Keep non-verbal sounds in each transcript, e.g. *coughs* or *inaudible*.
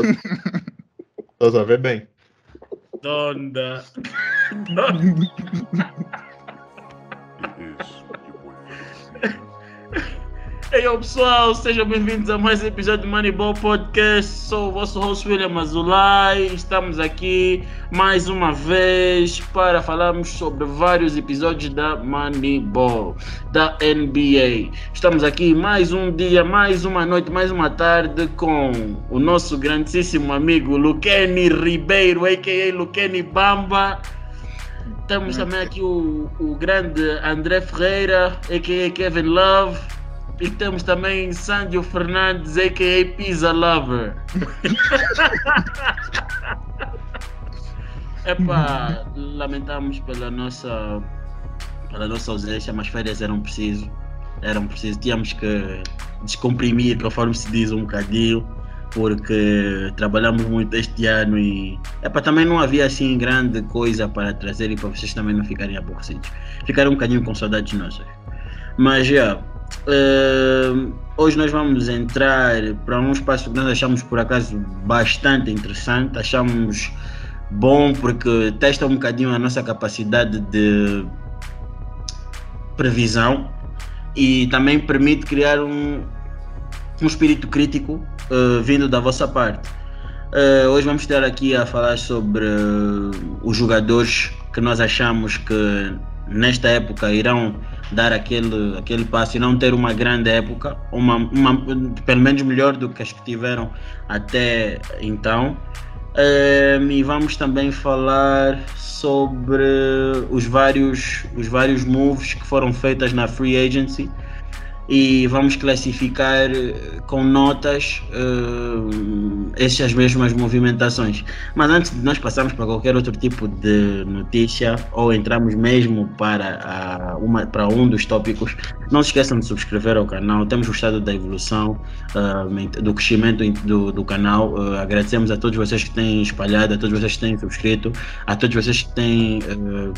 Estás a ver bem? Donda. Donda. Ei, hey, pessoal, sejam bem-vindos a mais um episódio do Moneyball Podcast. Sou o vosso host William Azulay. Estamos aqui mais uma vez para falarmos sobre vários episódios da Moneyball, da NBA. Estamos aqui mais um dia, mais uma noite, mais uma tarde com o nosso grandíssimo amigo Luqueni Ribeiro, a.k.a. Luqueni Bamba. Temos também aqui o, o grande André Ferreira, a.k.a. Kevin Love. E temos também Sandro Fernandes, a.k.a. Pizza Lover. *laughs* Epá, lamentamos pela nossa, pela nossa ausência, mas férias eram preciso. Eram preciso. Tínhamos que descomprimir, conforme se diz, um bocadinho, porque trabalhamos muito este ano e epá, também não havia assim grande coisa para trazer e para vocês também não ficarem aborrecidos. Ficaram um bocadinho com saudades nossas. Mas já. Yeah, Uh, hoje nós vamos entrar para um espaço que nós achamos por acaso bastante interessante, achamos bom porque testa um bocadinho a nossa capacidade de previsão e também permite criar um, um espírito crítico uh, vindo da vossa parte. Uh, hoje vamos estar aqui a falar sobre os jogadores que nós achamos que nesta época irão dar aquele, aquele passo e não ter uma grande época, uma, uma, pelo menos melhor do que as que tiveram até então. Um, e vamos também falar sobre os vários, os vários moves que foram feitas na free agency e vamos classificar eh, com notas uh, essas mesmas movimentações. Mas antes de nós passarmos para qualquer outro tipo de notícia ou entrarmos mesmo para, a, uma, para um dos tópicos, não se esqueçam de subscrever ao canal. Temos gostado da evolução, uh, do crescimento do, do canal. Uh, agradecemos a todos vocês que têm espalhado, a todos vocês que têm subscrito, a todos vocês que têm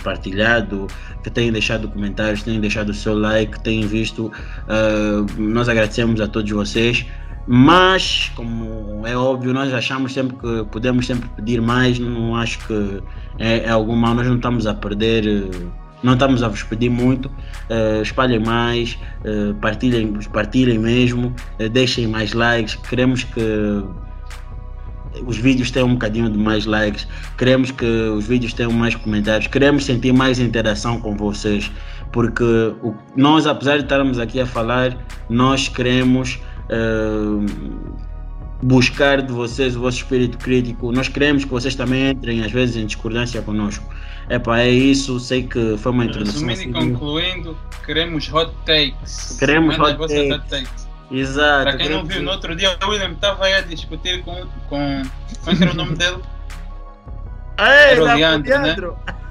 partilhado, que têm deixado comentários, têm deixado o seu like, têm visto. Uh, nós agradecemos a todos vocês, mas, como é óbvio, nós achamos sempre que podemos sempre pedir mais. Não acho que é, é algo mal, nós não estamos a perder. Não estamos a vos pedir muito, uh, espalhem mais, uh, partilhem, partilhem mesmo, deixem mais likes. Queremos que os vídeos tenham um bocadinho de mais likes, queremos que os vídeos tenham mais comentários, queremos sentir mais interação com vocês porque o, nós, apesar de estarmos aqui a falar, nós queremos uh, buscar de vocês o vosso espírito crítico. Nós queremos que vocês também entrem, às vezes, em discordância conosco. Epá, é isso, sei que foi uma introdução. Resumindo e concluindo, queremos hot takes. Queremos hot takes. hot takes. Exato. Para quem não viu, no outro dia o William estava aí a discutir com. com como é era o nome dele? Ei, era o Leandro, né?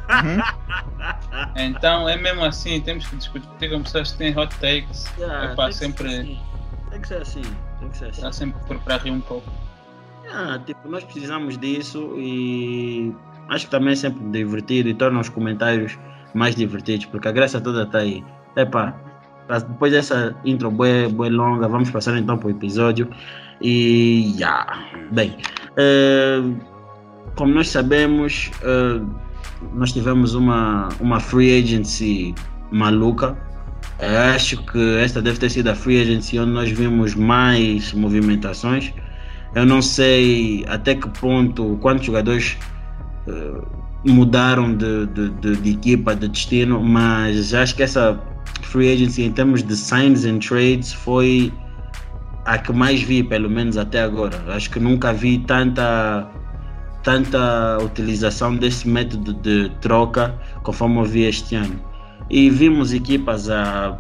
Uhum. Então é mesmo assim, temos que discutir com pessoas que têm hot takes. Yeah, é para sempre. Assim. Tem que ser assim. Tem que ser assim. Está sempre para rir um pouco. Ah, tipo, nós precisamos disso e acho que também é sempre divertido e torna os comentários mais divertidos, porque a graça toda está aí. Epá, depois dessa intro boa, boa longa, vamos passar então para o episódio. E yeah. bem, uh, como nós sabemos, uh, nós tivemos uma, uma free agency maluca. Acho que esta deve ter sido a free agency onde nós vimos mais movimentações. Eu não sei até que ponto, quantos jogadores uh, mudaram de, de, de, de, equipa, de destino, mas acho que essa free agency em termos de signs and trades foi a que mais vi, pelo menos até agora. Acho que nunca vi tanta tanta utilização desse método de troca conforme eu vi este ano. E vimos equipas a,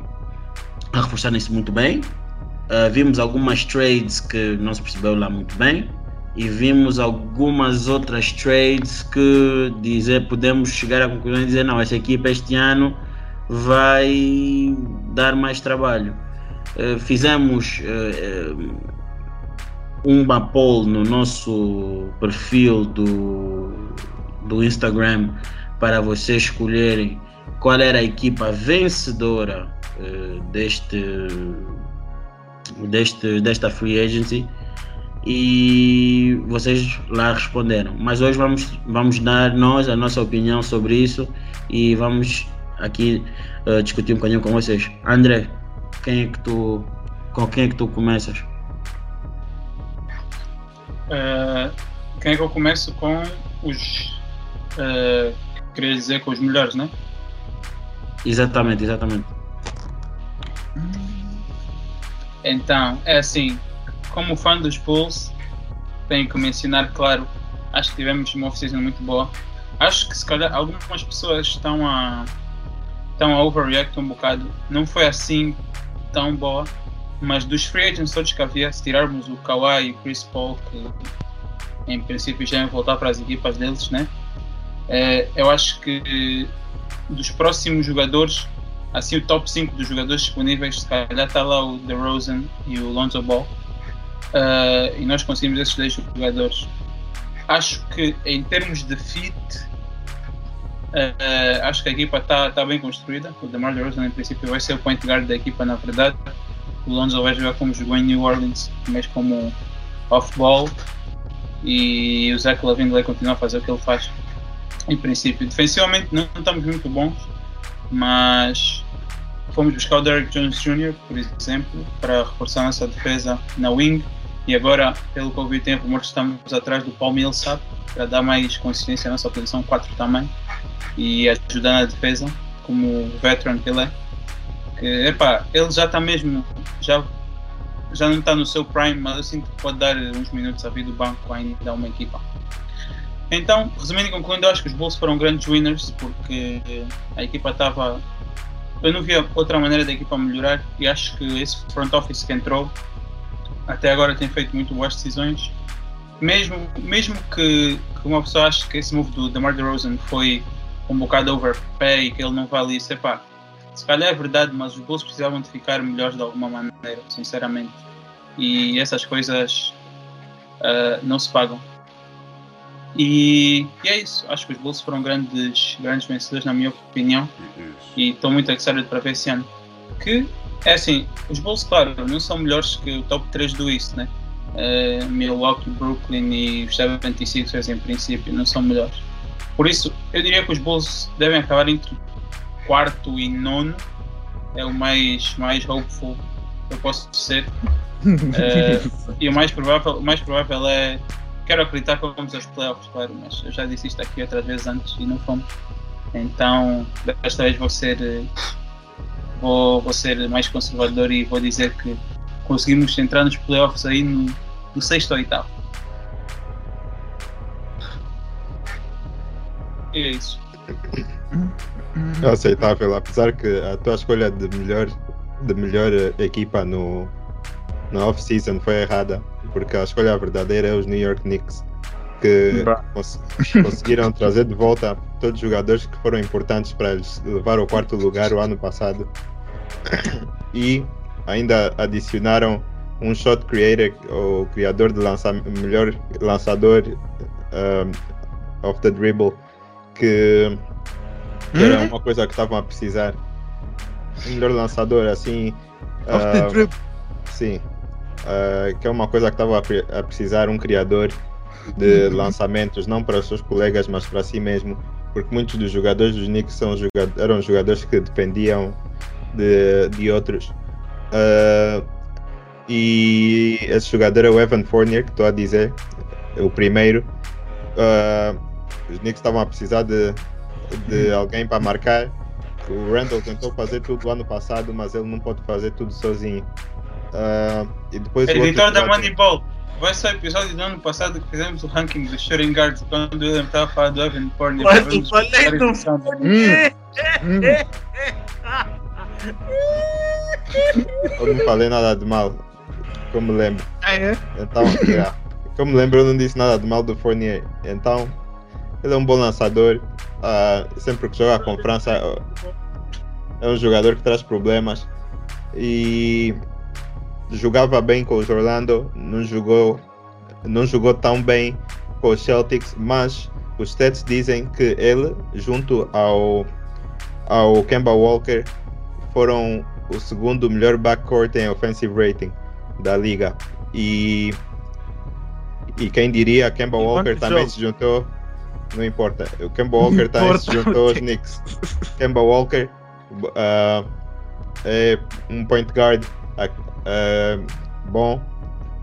a reforçarem-se muito bem, uh, vimos algumas trades que não se percebeu lá muito bem, e vimos algumas outras trades que dizer, podemos chegar à conclusão e dizer: não, essa equipa este ano vai dar mais trabalho. Uh, fizemos. Uh, uma poll no nosso perfil do, do Instagram para vocês escolherem qual era a equipa vencedora uh, deste, deste, desta free agency. e vocês lá responderam. Mas hoje vamos, vamos dar nós a nossa opinião sobre isso e vamos aqui uh, discutir um bocadinho com vocês. André, quem é que tu, com quem é que tu começas? Uh, quem é que eu começo com os. Uh, queria dizer com os melhores, né? Exatamente, exatamente. Então, é assim, como fã dos Bulls, tenho que mencionar, claro, acho que tivemos uma off-season muito boa. Acho que se calhar algumas pessoas estão a, estão a overreact um bocado. Não foi assim tão boa, mas dos free agents todos que havia, se tirarmos o Kawhi e o Chris Paul, que em princípio já vão voltar para as equipas deles, né? É, eu acho que dos próximos jogadores, assim o top 5 dos jogadores disponíveis, se calhar está lá o DeRozan e o Lonzo Ball. Uh, e nós conseguimos esses dois jogadores. Acho que em termos de fit, uh, acho que a equipa está tá bem construída. O DeMar DeRozan, em princípio, vai ser o point guard da equipa, na verdade. O Lonzo vai jogar como jogou em New Orleans, mas como off-ball. E o Zach Lavine vai continuar a fazer o que ele faz. Em princípio, defensivamente não estamos muito bons, mas fomos buscar o Derek Jones Jr., por exemplo, para reforçar nossa defesa na wing. E agora, pelo que eu vi, tem rumores estamos atrás do Paul Millsap para dar mais consistência à nossa posição 4 também e ajudar na defesa, como veteran que ele é. Que, epá, ele já está mesmo, já, já não está no seu prime, mas eu sinto que pode dar uns minutos a vir do banco ainda a uma equipa. Então, resumindo e concluindo, acho que os Bulls foram grandes winners porque a equipa estava. Eu não via outra maneira da equipa melhorar e acho que esse front office que entrou até agora tem feito muito boas decisões. Mesmo, mesmo que, que uma pessoa ache que esse move do DeMar DeRozan foi um bocado overpay e que ele não vale isso, epá, se calhar é verdade, mas os Bulls precisavam de ficar melhores de alguma maneira, sinceramente. E essas coisas uh, não se pagam. E, e, é isso. Acho que os Bulls foram grandes, grandes vencedores, na minha opinião. E estou muito excited para ver esse ano. Que é assim, os Bulls, claro, não são melhores que o top 3 do East, né? Uh, Milwaukee, Brooklyn e os 76ers em princípio não são melhores. Por isso, eu diria que os Bulls devem acabar entre quarto e nono. É o mais, mais hopeful que eu posso ser. uh, *laughs* e o mais provável, o mais provável é. Quero acreditar que vamos aos playoffs, claro, mas eu já disse isto aqui outras vezes antes e não fomos. Então, desta vez vou ser vou, vou ser mais conservador e vou dizer que conseguimos entrar nos playoffs aí no, no sexto ou oitavo. E é isso. É aceitável, apesar que a tua escolha de melhor, de melhor equipa no, na off-season foi errada, porque a escolha verdadeira é os New York Knicks, que cons conseguiram trazer de volta todos os jogadores que foram importantes para eles levar ao quarto lugar o ano passado. E ainda adicionaram um shot creator, o criador de lança melhor lançador um, of the dribble, que, que era uma coisa que estavam a precisar. Melhor lançador, assim. Of uh, the dribble. Sim. Uh, que é uma coisa que estava a, a precisar um criador de lançamentos, não para os seus colegas, mas para si mesmo, porque muitos dos jogadores dos Knicks são jogadores, eram jogadores que dependiam de, de outros. Uh, e esse jogador é o Evan Fournier, que estou a dizer, é o primeiro. Uh, os Knicks estavam a precisar de, de alguém para marcar. O Randall tentou fazer tudo ano passado, mas ele não pode fazer tudo sozinho. Uh, e depois Editor da Moneyball, vai ser o episódio do ano passado que fizemos o ranking dos shooting guards quando o William estava a falar do Evan Fournier. Mas eu falei do! Eu não falei nada de mal, como me lembro. Ah, é? Então, yeah. me lembro, eu não disse nada de mal do Fournier. Então, ele é um bom lançador. Uh, sempre que joga com França, é um jogador que traz problemas. E jogava bem com os Orlando, não jogou, não jogou tão bem com os Celtics, mas os stats dizem que ele, junto ao, ao Kemba Walker, foram o segundo melhor backcourt em offensive rating da liga. E E quem diria, Kemba Em Walker também jogos? se juntou. Não importa. O Kemba Walker Não *laughs* também se importa, juntou aos. Knicks. Kemba Walker ah, é um point guard ah, bom,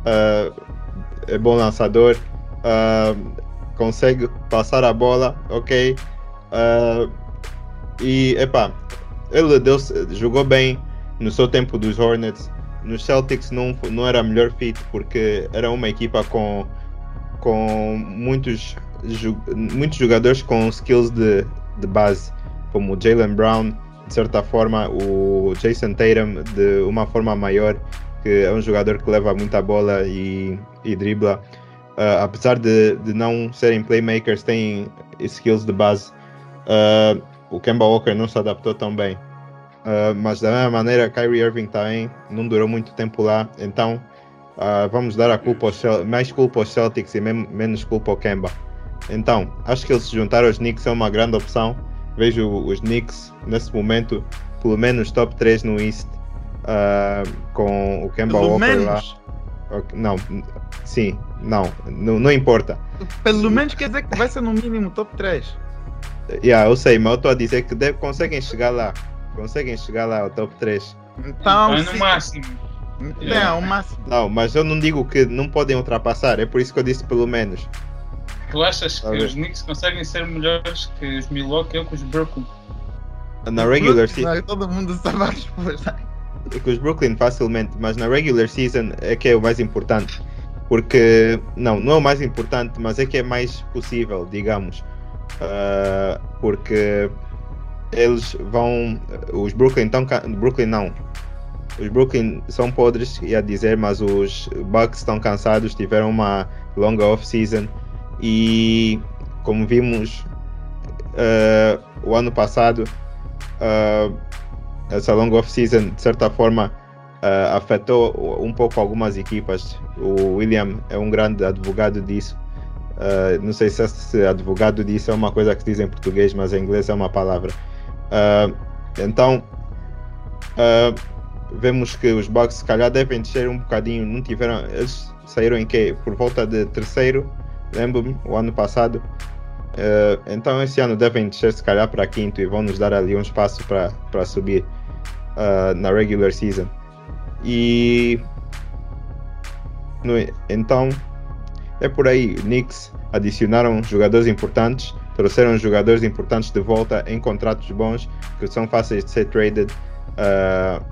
ah, é bom lançador, ah, consegue passar a bola, ok. Ah, e epá, ele deu, jogou bem no seu tempo dos Hornets. Nos Celtics não, não era melhor fit porque era uma equipa com, com muitos, muitos jogadores com skills de, de base, como Jalen Brown, de certa forma, o Jason Tatum, de uma forma maior, que é um jogador que leva muita bola e, e dribla. Ah, apesar de, de não serem playmakers, têm skills de base. Ah, o Kemba Walker não se adaptou tão bem. Ah, mas da mesma maneira, Kyrie Irving também não durou muito tempo lá. Então ah, vamos dar a culpa aos mais culpa aos Celtics e men- menos culpa ao Kemba. Então, acho que eles se juntar aos Knicks é uma grande opção. Vejo os Knicks nesse momento, pelo menos top 3 no East, ah, com o Kemba Pelo Walker lá. menos. Ok, Não, sim, não, não, não importa. Pelo menos quer dizer que vai ser no mínimo top 3. Yeah, eu sei, mas eu estou a dizer que deve- conseguem chegar lá. Conseguem chegar lá ao top 3. Então, é no sim. máximo. É, o máximo. Não, mas eu não digo que não podem ultrapassar, é por isso que eu disse pelo menos. Tu achas que os Knicks conseguem ser melhores que os Milwaukee ou que os Brooklyn? Na regular season, Todo mundo sabe a resposta. com os Brooklyn facilmente, mas na regular season é que é o mais importante. Porque, não, não é o mais importante, mas é que é mais possível, digamos. Ah, porque eles vão. Os Brooklyn estão. Brooklyn não. Os Brooklyn são podres, ia dizer, mas os Bucks estão cansados, tiveram uma longa off-season e, como vimos ah, o ano passado, ah, essa longa off-season, de certa forma, ah, afetou um pouco algumas equipas. O William é um grande advogado disso. Ah, não sei se esse advogado disso é uma coisa que diz em português, mas em inglês é uma palavra. Ah, então, vemos que os Bucks se calhar devem descer um bocadinho. Não tiveram. Eles saíram em quê? Por volta de terceiro, lembro-me, o ano passado. Ah, então esse ano devem descer se calhar para quinto e vão nos dar ali um espaço para subir ah, na regular season. E no- então é por aí. Knicks adicionaram jogadores importantes, trouxeram jogadores importantes de volta em contratos bons que são fáceis de ser traded. Uh,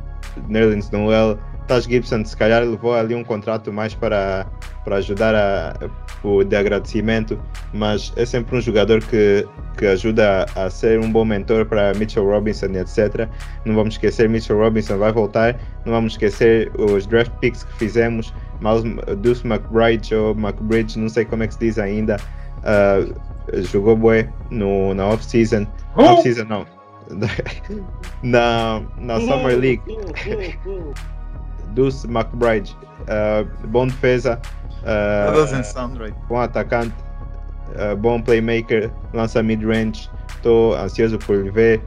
Nerlens Noel, Taj Gibson, se calhar levou ali um contrato mais para, para ajudar a, o de agradecimento, mas é sempre um jogador que, que ajuda a, a ser um bom mentor para Mitchell Robinson etc. Não vamos esquecer, Mitchell Robinson vai voltar, não vamos esquecer os draft picks que fizemos, Miles, Deuce McBride ou McBridge, não sei como é que se diz ainda, uh, jogou bué no, na off-season, off-season não, *laughs* na, na Summer League, Deuce McBride, uh, bom defesa, uh, doesn't sound right. bom atacante, uh, bom playmaker, lança mid-range. Estou ansioso por lhe ver.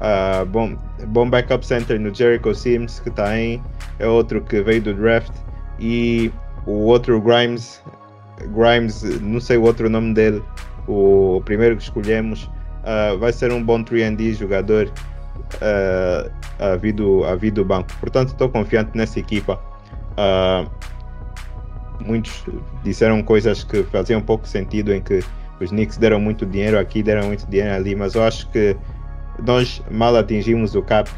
Uh, bom, bom backup center no Jericho Sims, que está aí. É outro que veio do draft. E o outro Grimes, Grimes, não sei o outro nome dele, o primeiro que escolhemos, uh, vai ser um bom 3D jogador uh, a a do banco. Portanto, estou confiante nessa equipa. Uh, muitos disseram coisas que faziam pouco sentido em que os Knicks deram muito dinheiro aqui, deram muito dinheiro ali, mas eu acho que nós mal atingimos o cap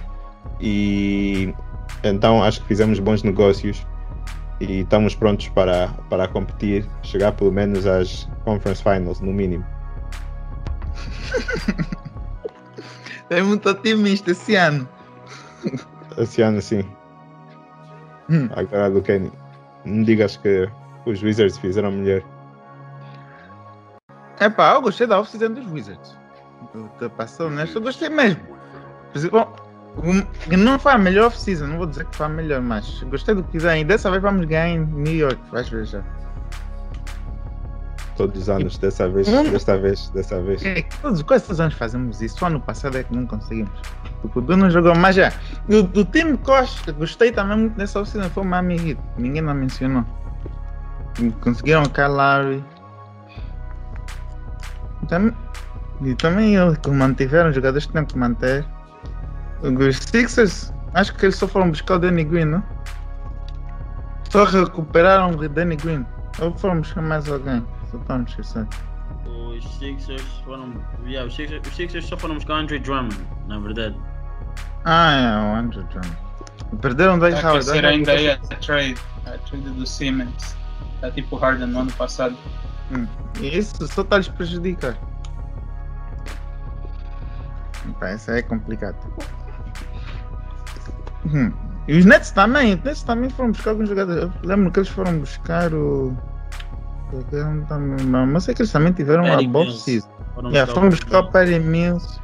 e então acho que fizemos bons negócios e estamos prontos para, para competir, chegar pelo menos às Conference Finals, no mínimo. *laughs* É muito otimista esse ano. Esse ano sim. Hum. Agora do Kenny. Não digas que os Wizards fizeram melhor. Epá, eu gostei da off-season dos Wizards. Tô passando honesto, eu gostei mesmo. Bom, não foi a melhor off-season, não vou dizer que foi a melhor, mas gostei do que fizeram. E dessa vez vamos ganhar em New York, vais ver já. Todos os anos, dessa vez, Hum. desta vez, dessa vez. É, Todos, quase todos os anos fazemos isso. Só ano passado é que não conseguimos. O Du não jogou, mas já. Do, do time que gostei também muito dessa oficina foi o Miami Heat. Ninguém não mencionou. Conseguiram o Kyle Lowry. Tam- e também eles que mantiveram jogadores que tinham que manter. Os Sixers, acho que eles só foram buscar o Danny Green, não? Só recuperaram o Danny Green. Ou foram buscar mais alguém? Estamos esquecendo. Os Sixers foram. Yeah, os, Sixers, os Sixers só foram buscar o Andre Drummond, na verdade. Ah, é, o Andrew Drummond. Perderam dois a Howard. aquecer ainda aí a trade. A trade do Siemens. Está tipo Harden no ano passado. E isso só está lhes prejudicar. Pá, isso aí é complicado. Hum. E os Nets também, os Nets também foram buscar alguns jogadores. Eu lembro que eles foram buscar o. não Mas sei que eles também tiveram uma boa season. Foram Yeah, foram buscar o Perry Mills.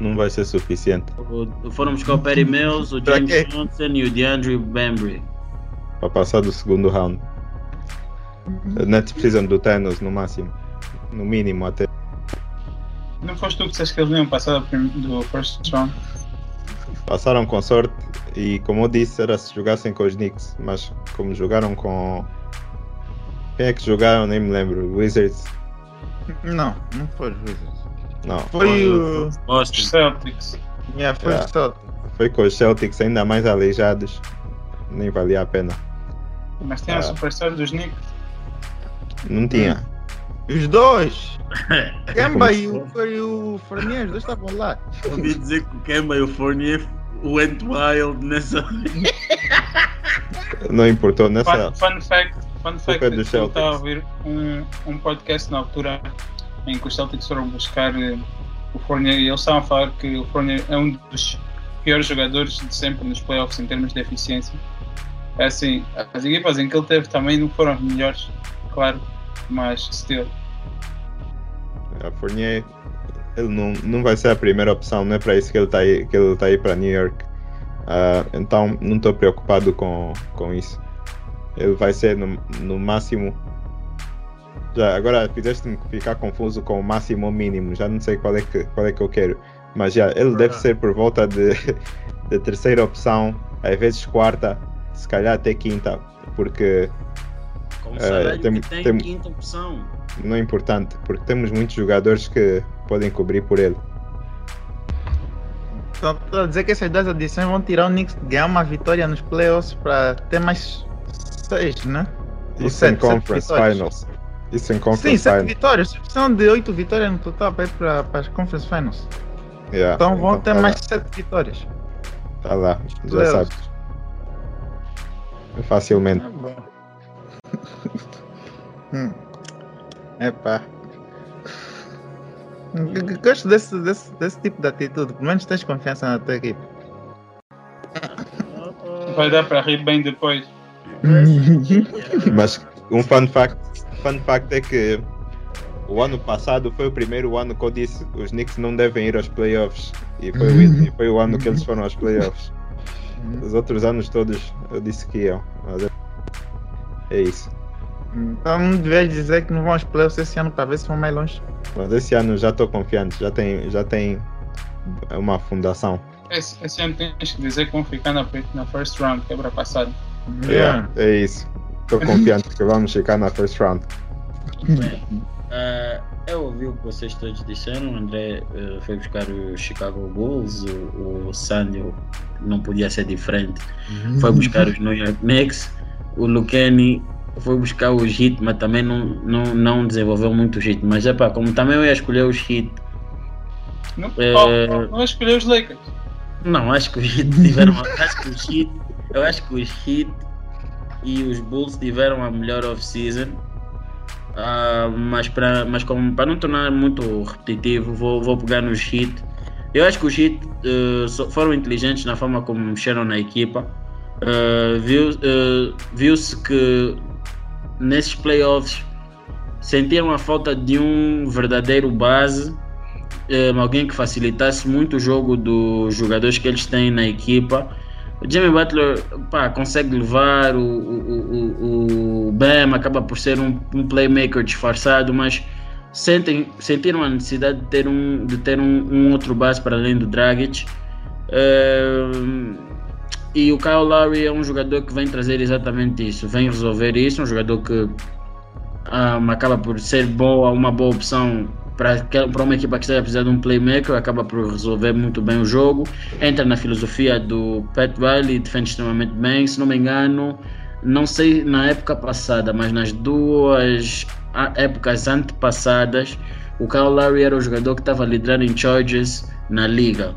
Não vai ser suficiente o- Foram buscar o Perry Mills, o James? Johnson e o DeAndre Bembry. para passar do segundo round. Os Nets precisam do Thanos no máximo. No mínimo até. Não foste tu que disseste que eles não iam passar do first round? Passaram com sorte e como eu disse era se jogassem com os Knicks, mas como jogaram com. Quem é que jogaram? Nem me lembro. Wizards? Não, não foi os Wizards. Não. Foi o. Os. Celtics. Yeah, foi Yeah. o Celtics. Foi com os Celtics ainda mais aleijados. Nem valia a pena. Mas tem a Ah. superstar dos Knicks. Não tinha. Os dois! *laughs* Kemba e o, e o Fournier, os dois estavam lá. Ouvi dizer que o Kemba e o Fournier went wild nessa. Não importou nessa. Fun, fun fact, fun fact é eu dos estava a ouvir um, um podcast na altura em que os Celtics foram buscar eh, o Fournier e eles estavam a falar que o Fournier é um dos piores jogadores de sempre nos playoffs em termos de eficiência. É assim, as equipas em que ele teve também não foram as melhores, claro, mas still. A Fournier, ele não, não vai ser a primeira opção, não é para isso que ele está aí, que ele tá aí para New York. Ah, então não estou preocupado com, com isso. Ele vai ser no, no máximo. Já, agora fizeste-me ficar confuso com o máximo ou mínimo, já não sei qual é que, qual é que eu quero. Mas já, ele deve ser por volta de, *laughs* de terceira opção, às vezes quarta, se calhar até quinta, porque Com o É, salário tem- que tem, tem- quinta opção. não é importante, porque temos muitos jogadores que podem cobrir por ele. Então, estou a dizer que essas duas adições vão tirar o Knicks de ganhar uma vitória nos playoffs para ter mais seis, né? Ou Isso sete, em Conference. Finals. Isso em Sim, Conference sete Finals. vitórias. Eles precisam de oito vitórias no total para ir para as Conference Finals. Yeah, Então vão ter tá mais Lá, sete vitórias. tá lá, já Playoffs. sabes. Facilmente. Tá bom. hum. Epá. G- Gosto desse, desse, desse tipo de atitude. Pelo menos tens confiança na tua equipe. Vai dar para rir bem depois. Mas um fun fact, fun fact é que o ano passado foi o primeiro ano que eu disse os Knicks não devem ir aos playoffs. E foi, o- e foi o ano que eles foram aos playoffs. Os outros anos todos eu disse que iam. Mas é- é isso. Então não devias dizer que não vão aos playoffs esse ano para ver se vão mais longe. Mas esse ano já estou confiante, já tem, já tem uma fundação. Esse, esse ano tens que dizer que vão ficar na, na first round, quebra passado. Yeah. É, é isso. Estou confiante que vamos ficar na first round. Bem, ah, eu ouvi o que vocês todos disseram. O André eh, foi buscar o Chicago Bulls, o, o Sandio não podia ser diferente. Foi buscar os New York Knicks. O Lucani foi buscar os Heat, mas também não, não, não desenvolveu muito o Heat. Mas é pá, como também eu ia escolher os Heat, Não, É. oh, não escolher os Lakers. não, acho que os Heat tiveram. *laughs* acho que os Heat, eu acho que os Heat e os Bulls tiveram a melhor off-season. Ah, mas para mas como para não tornar muito repetitivo, vou, vou pegar nos Heat. Eu acho que os Heat so- foram inteligentes na forma como mexeram na equipa. Eh, viu, eh, viu-se que nesses playoffs sentiram a falta de um verdadeiro base, alguém que facilitasse muito o jogo dos jogadores que eles têm na equipa. O Jimmy Butler pá, consegue levar, o, o, o, o Bam acaba por ser um, um playmaker disfarçado, mas sentem, sentiram a necessidade de ter um, de ter um, um outro base para além do Dragic. E o Kyle Lowry é um jogador que vem trazer exatamente isso, vem resolver isso, um jogador que um, acaba por ser boa, uma boa opção para, uma equipa que esteja precisando de um playmaker, acaba por resolver muito bem o jogo, entra na filosofia do Pat Riley, defende extremamente bem, se não me engano, não sei na época passada, mas nas duas épocas antepassadas, o Kyle Lowry era o jogador que estava liderando em charges na liga.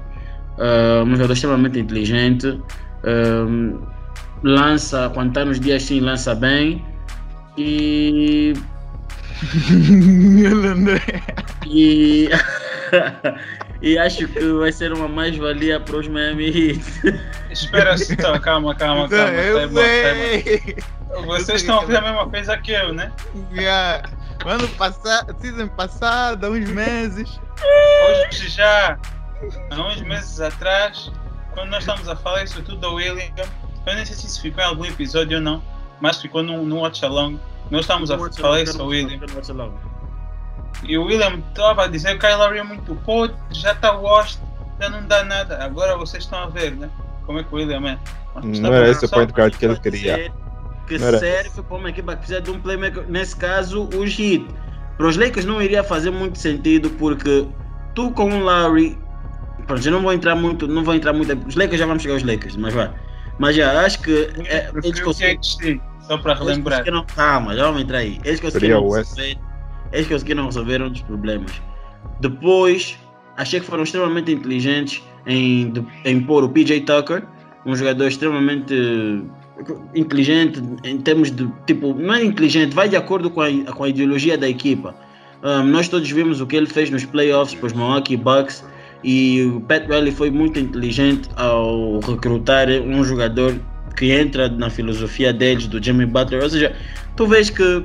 Uh, um jogador extremamente inteligente, uh, lança, quando está nos dias sim, lança bem e. e. *laughs* e acho que vai ser uma mais-valia para os Miami Heat. Espera só, calma, calma, calma. Eu sei. Vocês estão a fazer a mesma coisa que eu, né? Yeah. Ano passado, season passado, há uns meses. Hoje já, há uns meses atrás, quando nós estamos a falar isso tudo do William, eu nem sei se isso ficou em algum episódio ou não, mas ficou num, num watch along. Nós estamos a falar isso ao William. E o William estava a dizer que o Kyle é muito podre, já está washed, já não dá nada. Agora vocês estão a ver, né? Como é que o William é. Não era esse o point guard que ele queria. Que serve para uma equipa que precisa de um playmaker, nesse caso, o Heat. Para os Lakers não iria fazer muito sentido porque tu com o Larry, pronto, eu não vou entrar muito, não vou entrar muito, os Lakers já vamos chegar aos Lakers, mas vai. Mas já acho que é, eles conseguem. Só para relembrar. Eles calma, já vamos entrar aí. Eles conseguiram resolver, eles conseguiram resolver um dos problemas. Depois, achei que foram extremamente inteligentes em, em pôr o PJ Tucker, um jogador extremamente inteligente em termos de tipo, não é inteligente, vai de acordo com a, com a ideologia da equipa. Um, nós todos vimos o que ele fez nos playoffs para os Milwaukee Bucks e o Pat Riley foi muito inteligente ao recrutar um jogador que entra na filosofia deles, do Jimmy Butler. Ou seja, tu vês que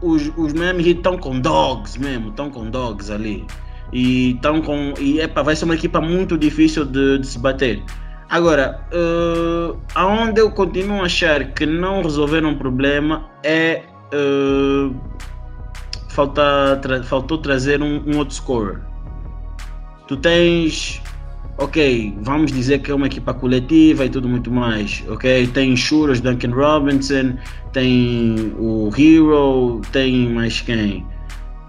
os, os Miami Heat estão com dogs mesmo, estão com dogs ali. E estão com. E epa, vai ser uma equipa muito difícil de, de se bater. Agora, uh, aonde eu continuo a achar que não resolveram o problema é. Uh, falta, tra faltou trazer um, um outro scorer. Tu tens ok, vamos dizer que é uma equipa coletiva e tudo muito mais, ok? Tem Shuras, Duncan Robinson, tem o Hero, tem mais quem?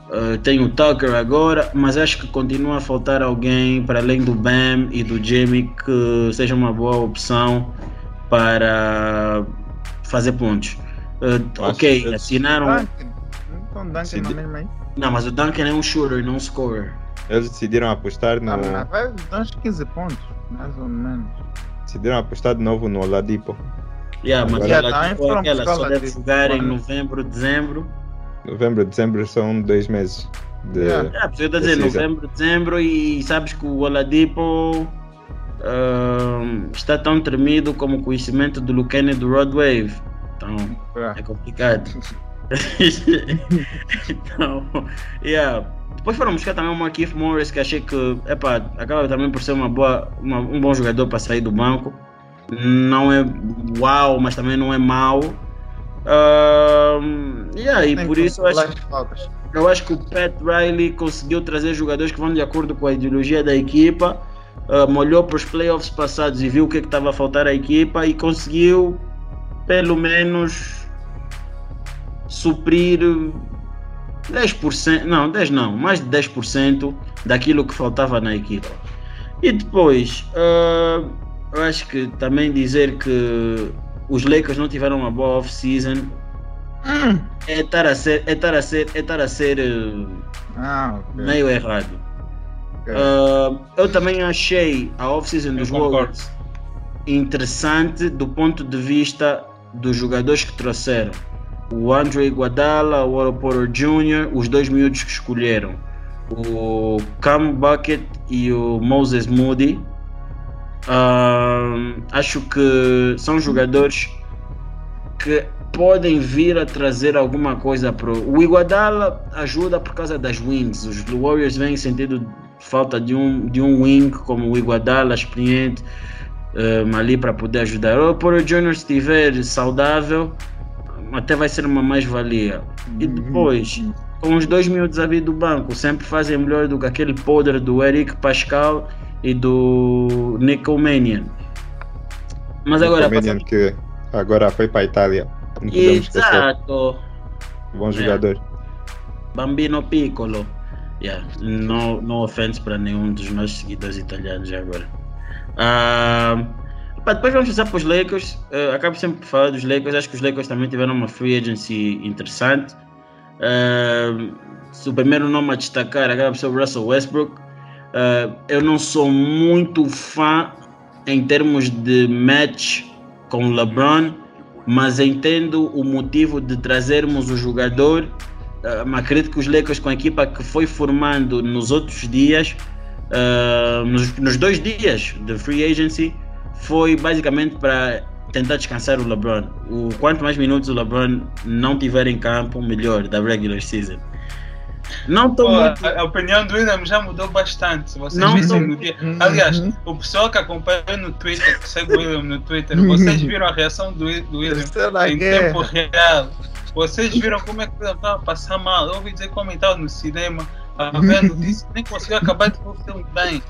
Uh, tem o Tucker agora, mas acho que continua a faltar alguém para além do Bam e do Jimmy que seja uma boa opção para fazer pontos. Uh, ok, assinaram. Duncan. Então, Duncan não, não, mas o Duncan é um shooter, não um scorer. Eles decidiram apostar no. Ah, vai dar uns 15 pontos, mais ou menos. Decidiram apostar de novo no Oladipo. Yeah, mas Agora... Oladipo é aquela, só deve jogar em novembro, dezembro. Novembro, dezembro são dois meses. De, yeah. É, dizer novembro, dezembro e sabes que o Oladipo uh, está tão tremido como o conhecimento do Lucane do Rod Wave. Então é, é complicado. *laughs* então, yeah. Depois foram buscar também o Marquise Morris, que achei que epa, acaba também por ser uma boa, uma, um bom jogador para sair do banco. Não é uau, mas também não é mau. Uh, yeah, e por isso eu acho, eu acho que o Pat Riley conseguiu trazer jogadores que vão de acordo com a ideologia da equipa. Uh, molhou para os playoffs passados e viu o que é estava a faltar à equipa e conseguiu pelo menos suprir 10%, não, 10 não, mais de 10% daquilo que faltava na equipa. E depois, uh, eu acho que também dizer que os Lakers não tiveram uma boa off-season hum. é estar a ser, é estar a ser, é estar a ser uh, ah, okay. meio errado. Okay. Uh, eu também achei a off-season dos Warriors interessante do ponto de vista dos jogadores que trouxeram o Andre Guadala, o Otto Porter Jr., os dois miúdos que escolheram, o Cam Bucket e o Moses Moody. Acho que são jogadores que podem vir a trazer alguma coisa para o Iguadala ajuda por causa das wings. Os Warriors vêm sentindo falta de um, de um wing como o Iguadala, experiente, um, ali para poder ajudar. O Porter Jr. estiver saudável, até vai ser uma mais-valia. E uhum. depois, com os dois minutos a vir do banco, sempre fazem melhor do que aquele podre do Eric Pascal e do Nico Manian. Mas agora. comedian que agora foi para a Itália. Não. Exato. Bom jogador. Bambino Piccolo. Yeah, no, no offense para nenhum dos nossos seguidores italianos agora. Ah, depois vamos passar para os Lakers. Uh, acabo sempre por falar dos Lakers. Acho que os Lakers também tiveram uma free agency interessante. Ah, se o primeiro nome a destacar acaba por ser o Russell Westbrook. Ah, eu não sou muito fã em termos de match com LeBron, mas entendo o motivo de trazermos o jogador Uh, mas acredito que os Lakers com a equipa que foi formando nos outros dias, uh, nos, nos, dois dias de free agency, foi basicamente para tentar descansar o LeBron. O quanto mais minutos o LeBron não tiver em campo, melhor da regular season. Não estou muito... a, a opinião do William já mudou bastante. Vocês Não viram tô- no dia. Aliás, o pessoal que acompanha no Twitter, que segue o William no Twitter, vocês *laughs* viram a reação do, Wi- do William Terceira em tempo real. Vocês viram como é que ele estava a passar mal. Eu ouvi dizer comentário no cinema, a ver a notícia, nem conseguiu acabar de ver o filme bem.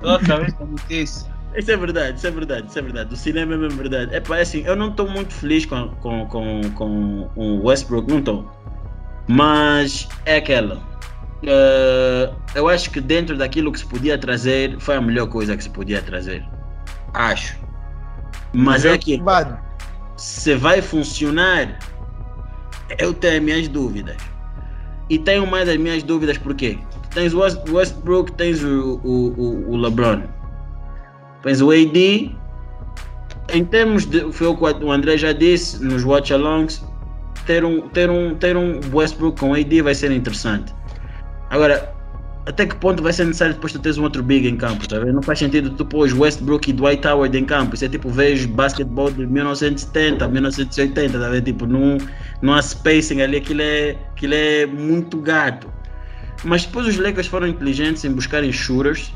Toda através da notícia. Isso é verdade, isso é verdade, isso é verdade. O cinema é mesmo verdade. É pá, assim, eu não estou muito feliz com, com, com, com o Westbrook, não estou. Mas é aquela. Eh, eu acho que dentro daquilo que se podia trazer, foi a melhor coisa que se podia trazer. Acho. Mas é. Vado. se vai funcionar, eu tenho as minhas dúvidas. E tenho mais as minhas dúvidas porque tens o West- Westbrook, tens o, o, o, o LeBron, tens o AD. Em termos de, foi o que o André já disse nos watch alongs, ter um, ter um, ter um Westbrook com AD vai ser interessante. Agora, até que ponto vai ser necessário depois tu teres um outro big em campo, tá? Não faz sentido tu pôs Westbrook e Dwight Howard em campo. Isso é tipo, vejo basquetebol de 1970, 1980, tá vendo? Tipo, não, não há spacing ali, aquilo é, aquilo é muito gato. Mas depois os Lakers foram inteligentes em buscarem shooters,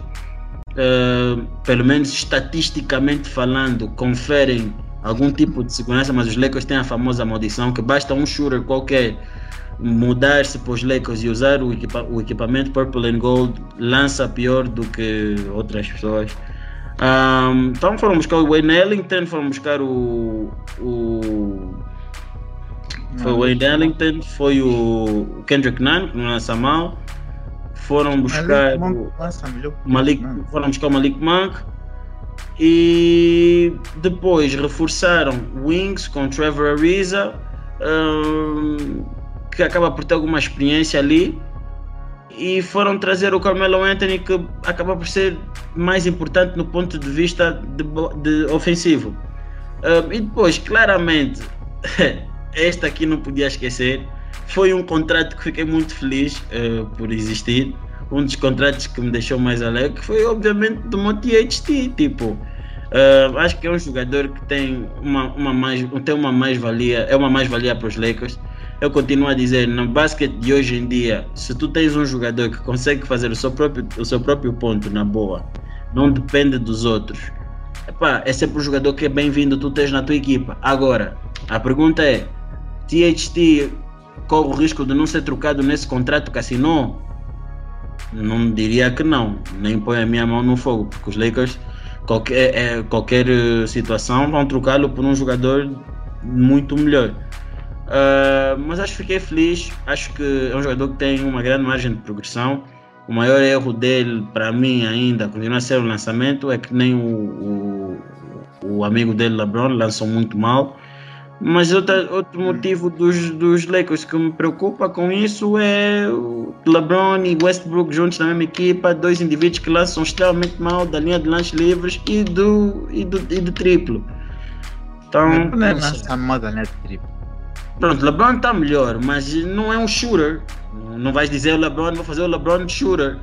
eh, pelo menos estatisticamente falando, conferem algum tipo de segurança, mas os Lakers têm a famosa maldição que basta um shooter qualquer mudar-se para os Lakers e usar o, equipa- o equipamento Purple and Gold lança pior do que outras pessoas. Ahm, então foram buscar o Wayne Ellington, foram buscar o, o foi o Wayne Ellington, foi o Kendrick Nunn, que não lança mal. Foram buscar o Nossa, melhor. Malik, foram buscar o Malik Monk. E depois reforçaram Wings com Trevor Ariza, hum, que acaba por ter alguma experiência ali. E foram trazer o Carmelo Anthony, que acaba por ser mais importante no ponto de vista de, de ofensivo. Hum, e depois, claramente, *laughs* esta aqui não podia esquecer. Foi um contrato que fiquei muito feliz eh, por existir. Um dos contratos que me deixou mais alegre foi, obviamente, do meu THT. Tipo, eh, acho que é um jogador que tem uma, uma mais, tem uma mais-valia, é uma mais-valia para os Lakers. Eu continuo a dizer, no basquete de hoje em dia, se tu tens um jogador que consegue fazer o seu próprio, o seu próprio ponto na boa, não depende dos outros, epá, é sempre um jogador que é bem-vindo tu tens na tua equipa. Agora, a pergunta é: THT corre o risco de não ser trocado nesse contrato que assinou? Não diria que não, nem põe a minha mão no fogo, porque os Lakers, qualquer, é, qualquer eh, situação, vão trocá-lo por um jogador muito melhor. Ah, mas acho que fiquei feliz. Acho que é um jogador que tem uma grande margem de progressão. O maior erro dele, para mim, ainda continua a ser o lançamento. É que nem o, o, o amigo dele, LeBron, lançou muito mal. Mas outra, outro motivo dos, dos Lakers que me preocupa com isso é o LeBron e Westbrook juntos na mesma equipa, dois indivíduos que lançam extremamente mal da linha de lances livres e do, e do, e do triplo. Então, Não é sei. nossa moda, né? Triplo. Pronto, LeBron está melhor, mas não é um shooter. Não vais dizer o LeBron, vou fazer o LeBron de shooter.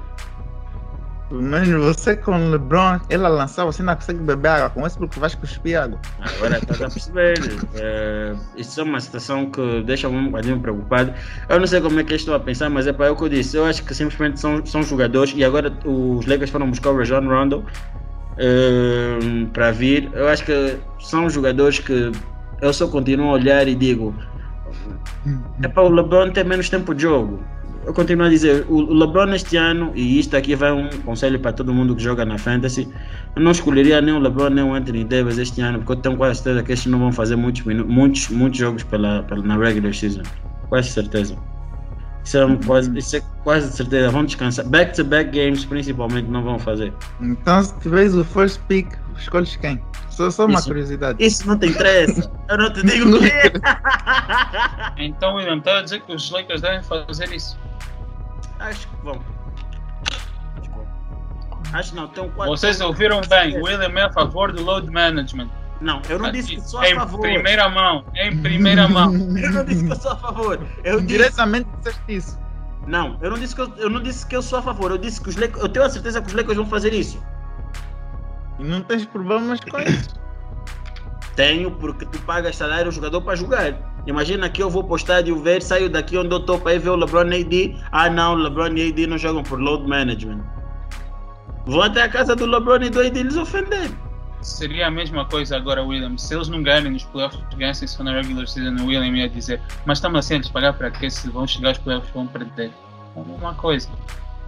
Mas você com o LeBron, ela lançar, você não consegue beber água com esse porque vai cuspir água. Agora estás a perceber. É, isso é uma situação que deixa-me um bocadinho preocupado. Eu não sei como é que eles estão a pensar, mas é para o que eu disse. Eu acho que simplesmente são, são jogadores e agora os Lakers foram buscar o Rajon Rondo é, para vir. Eu acho que são jogadores que eu só continuo a olhar e digo: é para o LeBron ter menos tempo de jogo. Eu continuo a dizer, o LeBron este ano, e isto aqui vai um conselho para todo mundo que joga na Fantasy, eu não escolheria nem o LeBron nem o Anthony Davis este ano, porque eu tenho quase certeza que estes não vão fazer muitos, muitos, muitos jogos pela, pela, na regular season. Quase certeza. Isso é, um, quase, isso é quase certeza. Vão descansar. Back-to-back games, principalmente, não vão fazer. Então, se tiveres o first pick, escolhes quem? Só, só uma Isso. curiosidade. Isso não te interessa. *laughs* Eu não te digo o quê. Então, William, está a dizer que os Lakers devem fazer isso. Acho que vão. Acho não, tem um quatro. Vocês ouviram bem, William é a favor do load management. Não, eu não disse que sou a em favor. primeira mão, em primeira mão. *laughs* Eu não disse que eu sou a favor. Eu disse. Diretamente disseste isso. Não, eu não disse que eu, eu não disse que eu sou a favor. Eu disse que os Lakers. Eu tenho a certeza que os Lakers vão fazer isso. E não tens problemas com isso. Tenho, porque tu pagas salário ao jogador para jogar. Imagina que eu vou para o estádio ver, saio daqui onde eu estou para ir ver o LeBron e AD. Ah não, LeBron e AD não jogam por load management. Vou até a casa do LeBron e do AD lhes ofender. Seria a mesma coisa agora, William. Se eles não ganharem nos playoffs, ganhassem só na regular season, o William ia dizer, mas estamos assim, eles pagar para quê? Se vão chegar aos playoffs, vão perder. É uma coisa.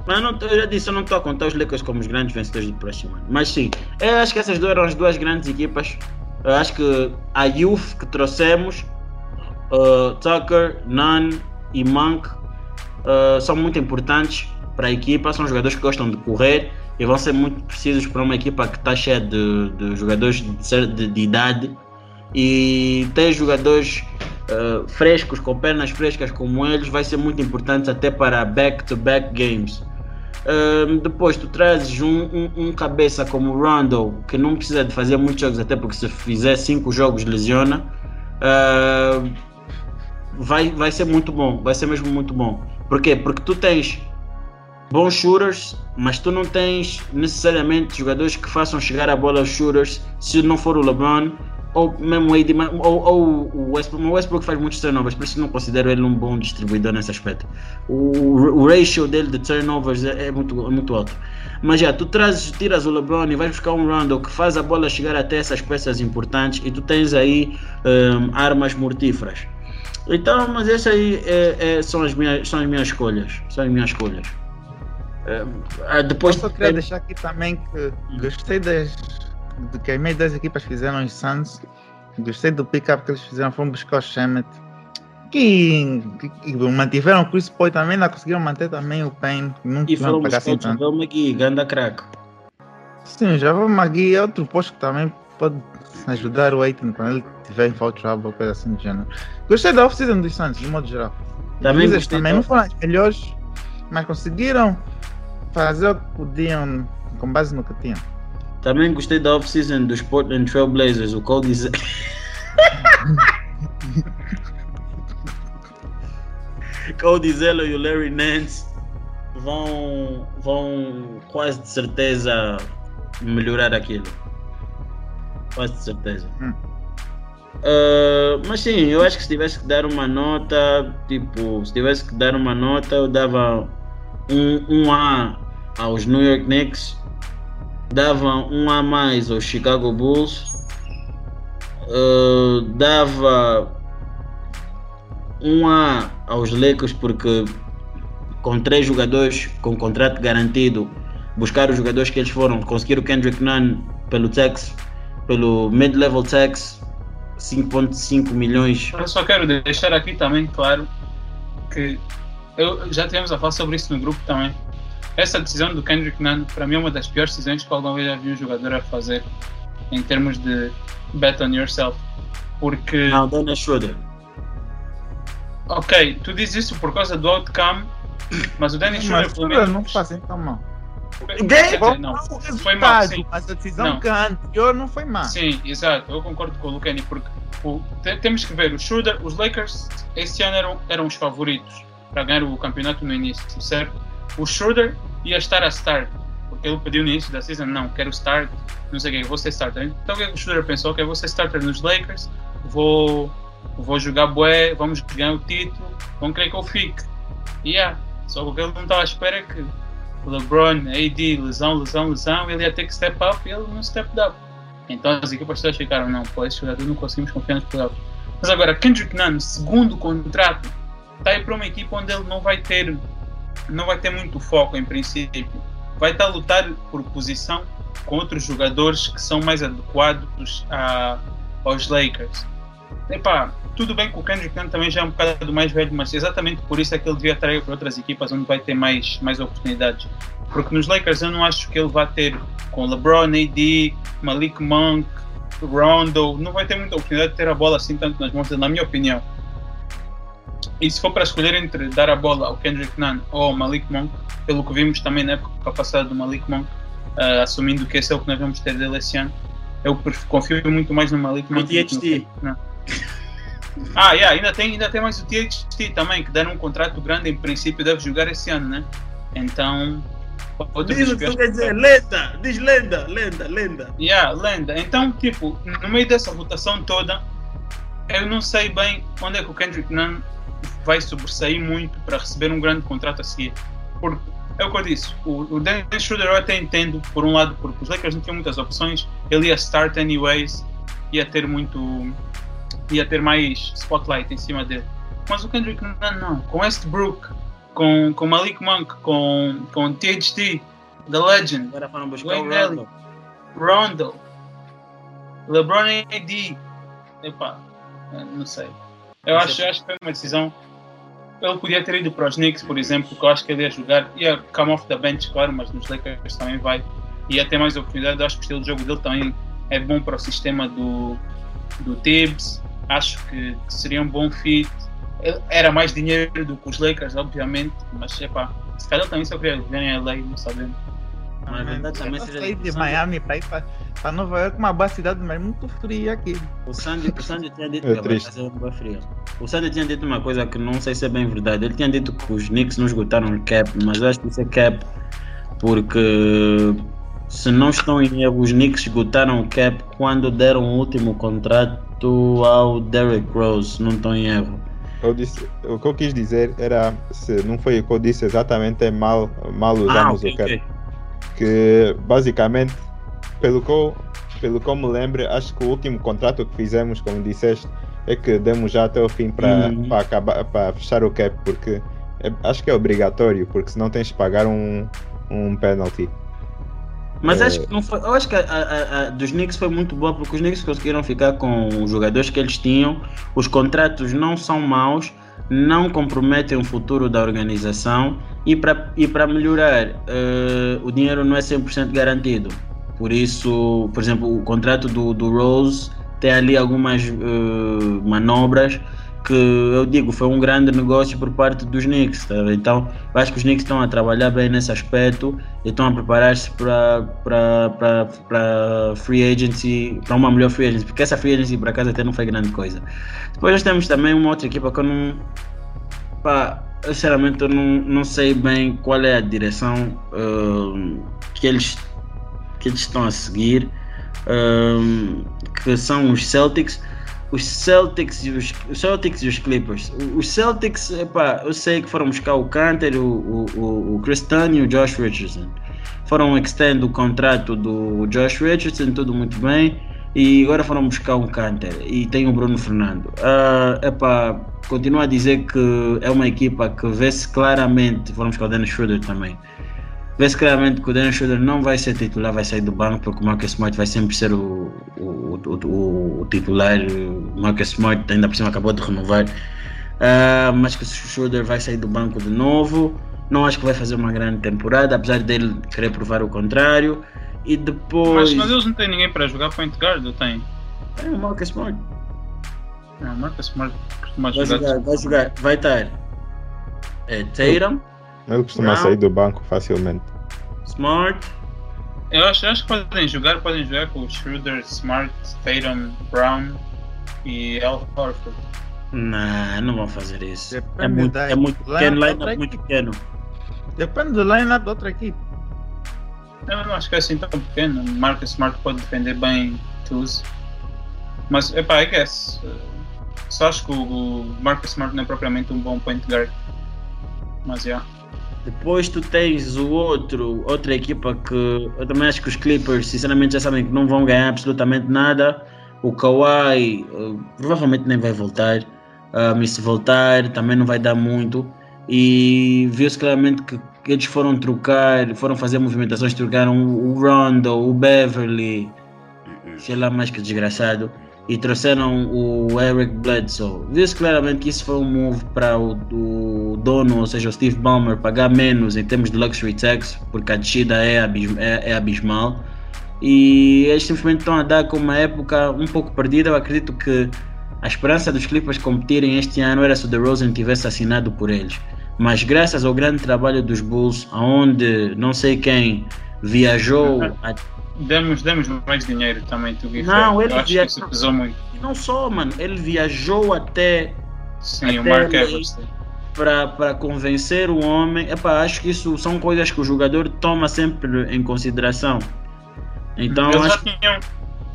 Mas eu, não, eu já disse, eu não estou a contar os Lakers como os grandes vencedores do próximo ano. Mas sim, eu acho que essas duas eram as duas grandes equipas. Eu acho que a Youth que trouxemos, uh, Tucker, Nunn e Monk, uh, são muito importantes para a equipa. São jogadores que gostam de correr e vão ser muito precisos para uma equipa que está cheia de, de jogadores de, de- de idade. E ter jogadores uh, frescos, com pernas frescas como eles, vai ser muito importante até para back-to-back games. Um, depois tu trazes um, um- um cabeça como o Rondo, que não precisa de fazer muitos jogos, até porque se fizer cinco jogos lesiona. Uh, vai, vai ser muito bom, vai ser mesmo muito bom. Por quê? Porque tu tens bons shooters, mas tu não tens necessariamente jogadores que façam chegar a bola aos shooters se não for o LeBron ou mesmo AD, ou, ou o Westbrook. O Westbrook faz muitos turnovers, por isso não considero ele um bom distribuidor nesse aspecto. O, o ratio dele de turnovers é, é muito, é muito alto. Mas já, tu trazes, tiras o LeBron e vais buscar um Rondo que faz a bola chegar até essas peças importantes e tu tens aí hum, armas mortíferas. Então, mas essas aí é- é- são, as minhas, são as minhas escolhas. São as minhas escolhas. Hum, ah, Eu depois só queria deixar aqui também que gostei das, do que as minhas duas equipas fizeram os Suns. Gostei do pick-up que eles fizeram, foram buscar o Shemet. Que, que, que mantiveram o Chris Paul também, ainda conseguiram manter também o Payne. Não e foram buscar o. Javel McGee, ganda crack. Sim, já vou Magui é outro posto que também pode ajudar o Aiton quando ele tiver em foul trouble, coisa assim do gênero. Gostei da off-season dos Suns, de modo geral. Também Os também não foram as melhores, mas conseguiram fazer o que podiam com base no que tinham. Também gostei da off-season dos Portland Trail Blazers, o Cody Z. *laughs* Cody Zello e o Larry Nance vão, vão quase de certeza melhorar aquilo. Quase de certeza. Hum. Ah, mas sim, eu acho que se tivesse que dar uma nota, tipo, se tivesse que dar uma nota, eu dava um, um A aos New York Knicks, dava um A mais aos Chicago Bulls, ah, dava um A aos Lakers porque com três jogadores com contrato garantido, buscar os jogadores que eles foram, conseguir o Kendrick Nunn pelo tax, pelo mid-level tax, 5.5 milhões. Eu só quero deixar aqui também claro que eu já tivemos a falar sobre isso no grupo também. Essa decisão do Kendrick Nunn, para mim, é uma das piores decisões que alguma vez já vi um jogador a fazer em termos de bet on yourself. Porque, Não, Dennis Schroeder. ok, tu dizes isso por causa do outcome, *coughs* mas o Dennis Schroeder, Mas eu menos. não faço então mal. Não. o Foi mal, sim. mas a decisão Não. que a anterior não foi má. Sim, exato, eu concordo com o Lucani, porque o- te- temos que ver, o Schroeder, os Lakers este ano eram, eram os favoritos para ganhar o campeonato no início, certo? O Schroeder ia estar a start, porque ele pediu no início da season, não, quero start, não sei o que, vou ser starter. Então o que, o Schroeder pensou? Ok, vou ser starter nos Lakers, vou, vou jogar bué, vamos ganhar o título, vão querer que eu fique. E yeah, só que ele não estava à espera é que LeBron, AD, lesão, lesão, lesão, ele ia ter que step up e ele não step up. Então as equipas todas ficaram, não, pô, esse jogador não conseguimos confiar nos playoffs. Mas agora, Kendrick Nunn, segundo contrato, está aí para uma equipa onde ele não vai ter não vai ter muito foco em princípio. Vai estar a lutar por posição com outros jogadores que são mais adequados a, aos Lakers. Epá, tudo bem que o Kendrick Nunn também já é um bocado mais velho, mas exatamente por isso é que ele devia atrair para outras equipas onde vai ter mais, mais oportunidades. Porque nos Lakers eu não acho que ele vai ter com LeBron, AD, Malik Monk, Rondo, não vai ter muita oportunidade de ter a bola assim tanto nas mãos, na minha opinião. E se for para escolher entre dar a bola ao Kendrick Nunn ou ao Malik Monk, pelo que vimos também na época passada do Malik Monk, uh, assumindo que esse é o que nós vamos ter dele esse ano, eu confio muito mais no Malik Monk. E THT. Ah, yeah, ainda, tem, ainda tem mais o THT também, que deram um contrato grande, em princípio deve jogar esse ano, né? Então. Diz o que quer dizer, lenda, diz lenda, lenda, lenda. Yeah, lenda. Então, tipo, no meio dessa votação toda, eu não sei bem onde é que o Kendrick Nunn vai sobressair muito para receber um grande contrato a seguir. Porque é o que eu disse, o, o Dennis Schroeder eu até entendo, por um lado, porque os Lakers não tinham muitas opções, ele ia start anyways, ia ter muito. ia ter mais spotlight em cima dele. Mas o Kendrick Nunn não, com Westbrook, com, com Malik Monk, com, com THT, The Legend, Agora foram buscar o Rondo. Rondo, LeBron AD, epá, não sei. Eu acho, eu acho que foi uma decisão. Ele podia ter ido para os Knicks, por exemplo, que eu acho que ele ia jogar, ia come off the bench, claro, mas nos Lakers também vai. Ia ter mais oportunidade. Eu acho que o estilo de jogo dele também é bom para o sistema do, do Tibbs. Acho que, que seria um bom fit. Era mais dinheiro do que os Lakers, obviamente, mas epá, se calhar também só queria viver em LA, não sabemos. Na verdade, também sair de Miami para ir para Nova York, uma boa cidade, mas muito fria aqui. O Sandy, o Sandy tinha dito É que. O Sandy tinha dito uma coisa que não sei se é bem verdade. Ele tinha dito que os Knicks não esgotaram o cap, mas eu acho que isso é cap porque se não estão em erro, os Knicks esgotaram o cap quando deram o último contrato ao Derrick Rose, não estão em erro. Eu disse, o que eu quis dizer era, se não foi o que eu disse exatamente, é mal, mal usamos ok, o cap. ok. Que basicamente, pelo que, eu, pelo que eu me lembro, acho que o último contrato que fizemos, como disseste, é que demos já até o fim para Uhum. acabar para fechar o cap, porque é- acho que é obrigatório, porque senão tens de pagar um, um penalty. Mas É. acho que não foi. Eu acho que a, a- a dos Knicks foi muito boa porque os Knicks conseguiram ficar com os jogadores que eles tinham. Os contratos não são maus, não comprometem o futuro da organização e para e melhorar, eh, o dinheiro não é 100% garantido. Por isso, por exemplo, o contrato do, do Rose tem ali algumas eh, manobras que eu digo foi um grande negócio por parte dos Knicks. tá? Então, acho que os Knicks estão a trabalhar bem nesse aspecto e estão a preparar-se para free agency, para uma melhor free agency, porque essa free agency por acaso até não foi grande coisa. Depois nós temos também uma outra equipa que eu não. Pá, eu, sinceramente eu não, não sei bem qual é a direção hum, que, eles, que eles estão a seguir, hum, que são os Celtics. Os Celtics e os, os Celtics e os Clippers. Os Celtics, epá, eu sei que foram buscar o Canter, o, o, o, o Chris Dunn e o Josh Richardson. Foram extend o contrato do Josh Richardson, tudo muito bem. E agora foram buscar um Canter e tem o Bruno Fernando. Uh, epá, continuo a dizer que é uma equipa que vê-se claramente. Foram buscar o Dennis Schroeder também. Vê-se claramente que o Dennis Schroeder não vai ser titular, vai sair do banco, porque o Marcus Smart vai sempre ser o, o, o, o, o titular. O Marcus Smart ainda por cima acabou de renovar. Uh, mas que o Schroeder vai sair do banco de novo. Não acho que vai fazer uma grande temporada, apesar dele querer provar o contrário. E depois. Mas, mas eles não têm ninguém para jogar point guard, ou tem? É o Marcus Smart. Não, Marcus Smart costuma Vai jogar. jogar, vai jogar, vai estar. É, Tatum, Ele costuma Não. sair do banco facilmente. Smart, Eu acho, eu acho que podem jogar, podem jogar com o Schroeder, Smart, Tatum, Brown e Al Horford. Não, não vão fazer isso. Depende É muito, da é muito pequeno, da line muito pequeno. Depende do line-up da outra equipe. Eu não acho que é assim tão pequeno. Marcus Smart pode defender bem Tuz. Mas, epá, I guess. Só acho que o o Marcus Smart não é propriamente um bom point guard. Mas, já. Depois tu tens o outro, outra equipa que eu também acho que os Clippers, sinceramente, já sabem que não vão ganhar absolutamente nada. O Kawhi eh, provavelmente nem vai voltar. Ah, e se voltar, também não vai dar muito. e viu-se claramente que eles foram trocar, foram fazer movimentações, trocaram o Rondo, o Beverly, sei lá mais que desgraçado, e trouxeram o Eric Bledsoe. Viu-se claramente que isso foi um move para o, o, dono, ou seja, o Steve Ballmer, pagar menos em termos de luxury tax, porque a descida é, abism é, é abismal. E eles simplesmente estão a dar com uma época um pouco perdida. Eu acredito que a esperança dos Clippers competirem este ano era se o DeRozan tivesse assinado por eles. Mas graças ao grande trabalho dos Bulls, aonde não sei quem viajou. A... *laughs* Demos, demos mais dinheiro também, tu Não, ele viajou. Acho que isso pesou muito. E não só, mano, ele viajou até. Sim, até o Mark Evers. Para convencer o homem. Epá, acho que isso são coisas que o jogador toma sempre em consideração. Então, Eles acho... já tinham.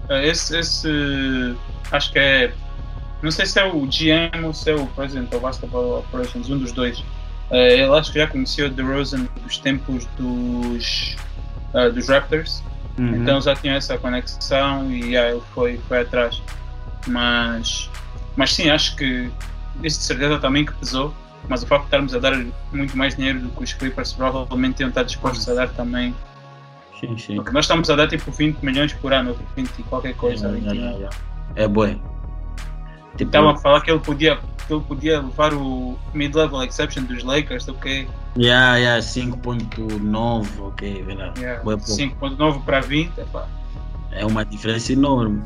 eh, Esse, esse. Acho que é. Não sei se é o GM ou se é o President of Basketball Operations, um dos dois. Eh, ele acho que já conhecia o DeRozan dos tempos dos, eh, dos Raptors. Uhum. Então já tinha essa conexão e yeah, ele foi, foi atrás. Mas, mas sim, acho que isso de certeza também que pesou. Mas o facto de estarmos a dar muito mais dinheiro do que os Clippers provavelmente iam estar dispostos a dar também. Sim, sim. Porque nós estamos a dar tipo 20 milhões por ano, 20 e qualquer coisa. Yeah, 21. yeah, yeah. É bué. Tipo, Estavam a falar que ele podia, que ele podia levar o mid-level exception dos Lakers, ok? Yeah, yeah, 5.9, ok, verdade. Yeah. Bué pouco. 5.9 para 20, epá. É uma diferença enorme.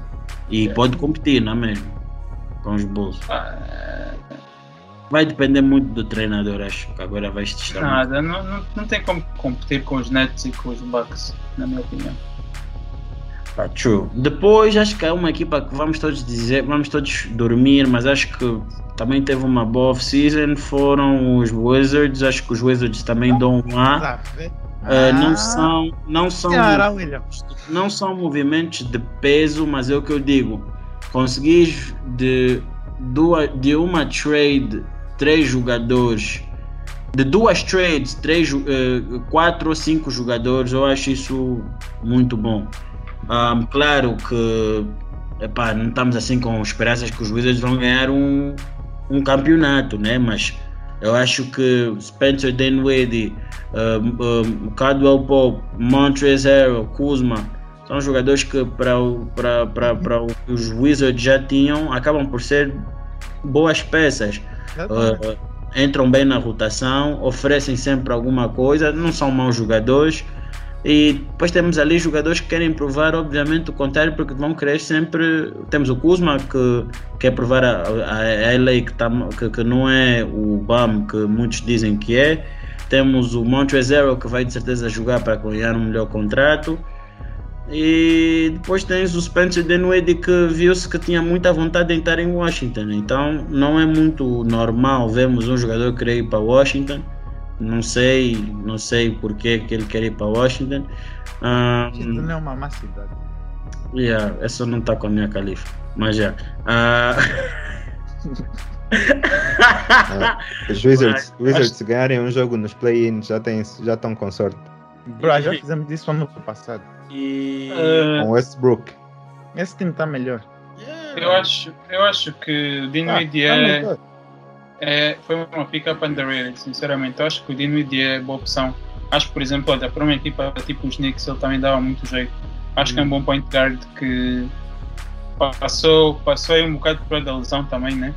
E pode competir, não é mesmo? Com os Bulls. Ah, Vai depender muito do treinador, acho que agora vai se testar. nada, não, não, não tem como competir com os Nets e com os Bucks, na minha opinião. Pá, true. Depois acho que é uma equipa que vamos todos dizer, vamos todos dormir, mas acho que também teve uma boa off-season. Foram os Wizards, acho que os Wizards também dão um A. Tá, vê? Ah, não são, não são, não são movimentos de peso, mas é o que eu digo. Conseguis de, duas, de uma trade três jogadores, de duas trades, três, eh, quatro ou cinco jogadores, eu acho isso muito bom. Ahm, claro que epá, não estamos assim com esperanças que os Wizards vão ganhar um, um campeonato, né? mas eu acho que Spencer Dinwiddie, um, um, Caldwell Pope, Montrezl Harrell, Kuzma são jogadores que para os Wizards já tinham acabam por ser boas peças. Uh, entram bem na rotação, oferecem sempre alguma coisa, não são maus jogadores. E depois temos ali jogadores que querem provar, obviamente, o contrário, porque vão querer sempre. Temos o Kuzma, que quer provar a, a, a LA que, tá, que, que não é o BAM que muitos dizem que é. Temos o Montrezl Harrell, que vai de certeza jogar para ganhar um melhor contrato. E depois tens o Spencer Dinwiddie que viu-se que tinha muita vontade em estar em Washington. Então não é muito normal vermos um jogador querer ir para Washington. Não sei, não sei porque que ele quer ir para Washington. Ah, não é uma má cidade. yeah, essa não está com a minha califa. Mas já. Ah, Ah, *laughs* os Wizards, Wizards ganharem um jogo nos play-ins já, têm- já estão com sorte. Bro, já fizemos isso ano passado. e... Uh, Com Westbrook. Esse time está melhor. eu, acho, eu acho que o Dinwiddie tá é, melhor. É, foi uma pick-up underrated, sinceramente. Eu acho que o Dinwiddie é boa opção. Acho por exemplo, olha, para uma equipa tipo os Knicks, ele também dava muito jeito. Acho que é um bom point guard que passou, passou aí um bocado por da lesão também, né?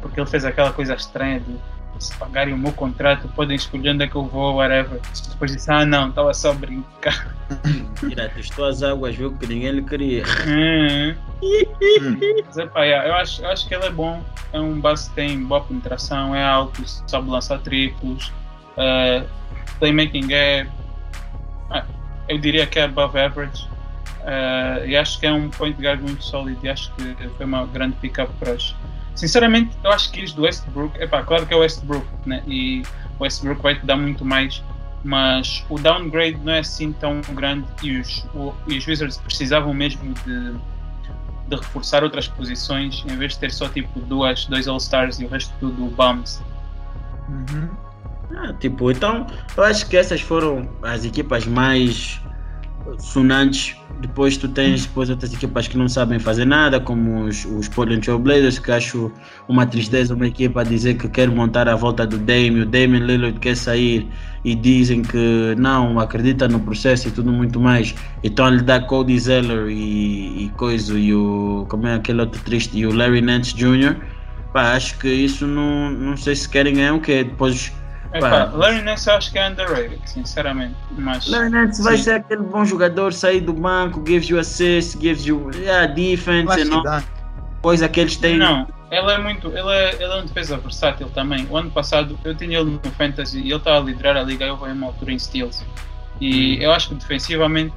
Porque ele fez aquela coisa estranha de se pagarem o meu contrato, podem escolher onde é que eu vou, whatever. Depois disse, ah não, estava só a brincar. *laughs* Tira, testou as águas, viu que ninguém lhe queria. Hum. Mas, epá, yeah, eu, acho, eu acho que ele é bom. É um base que tem boa penetração, é alto, sabe lançar triplos. Uh, playmaking é. ah, Eu diria que é above average. Uh, e acho que é um point guard muito sólido. E acho que foi uma grande pick-up para hoje. Sinceramente, eu acho que isso do Westbrook. Epá, claro que é o Westbrook, né? E o Westbrook vai te dar muito mais. Mas o downgrade não é assim tão grande. E os, o- e os Wizards precisavam mesmo de de reforçar outras posições em vez de ter só tipo duas, dois All-Stars e o resto tudo bums. Uhum. Ah, tipo, então, eu acho que essas foram as equipas mais sonantes. Depois tu tens depois outras equipas que não sabem fazer nada, como os, os Portland Blazers, que acho uma tristeza uma equipa dizer que quer montar a volta do Dame, o Damian Lillard quer sair e dizem que não, acredita no processo e tudo muito mais. Então ele dá Cody Zeller e, e coisa, e o. como é aquele outro triste, e o Larry Nance Jr. Pá, acho que isso não, não sei se querem ganhar o que depois Epá, Larry Nance eu acho que é underrated, sinceramente. Mas, Larry Nance vai ser aquele bom jogador, sair do banco, gives you assist, gives you yeah, defense, não, coisa que eles têm. Não, ele é muito, ele é, ele é um defesa versátil também. O ano passado eu tinha ele no Fantasy e ele estava a liderar a liga, eu vou em uma altura em steals. E hum. eu acho que defensivamente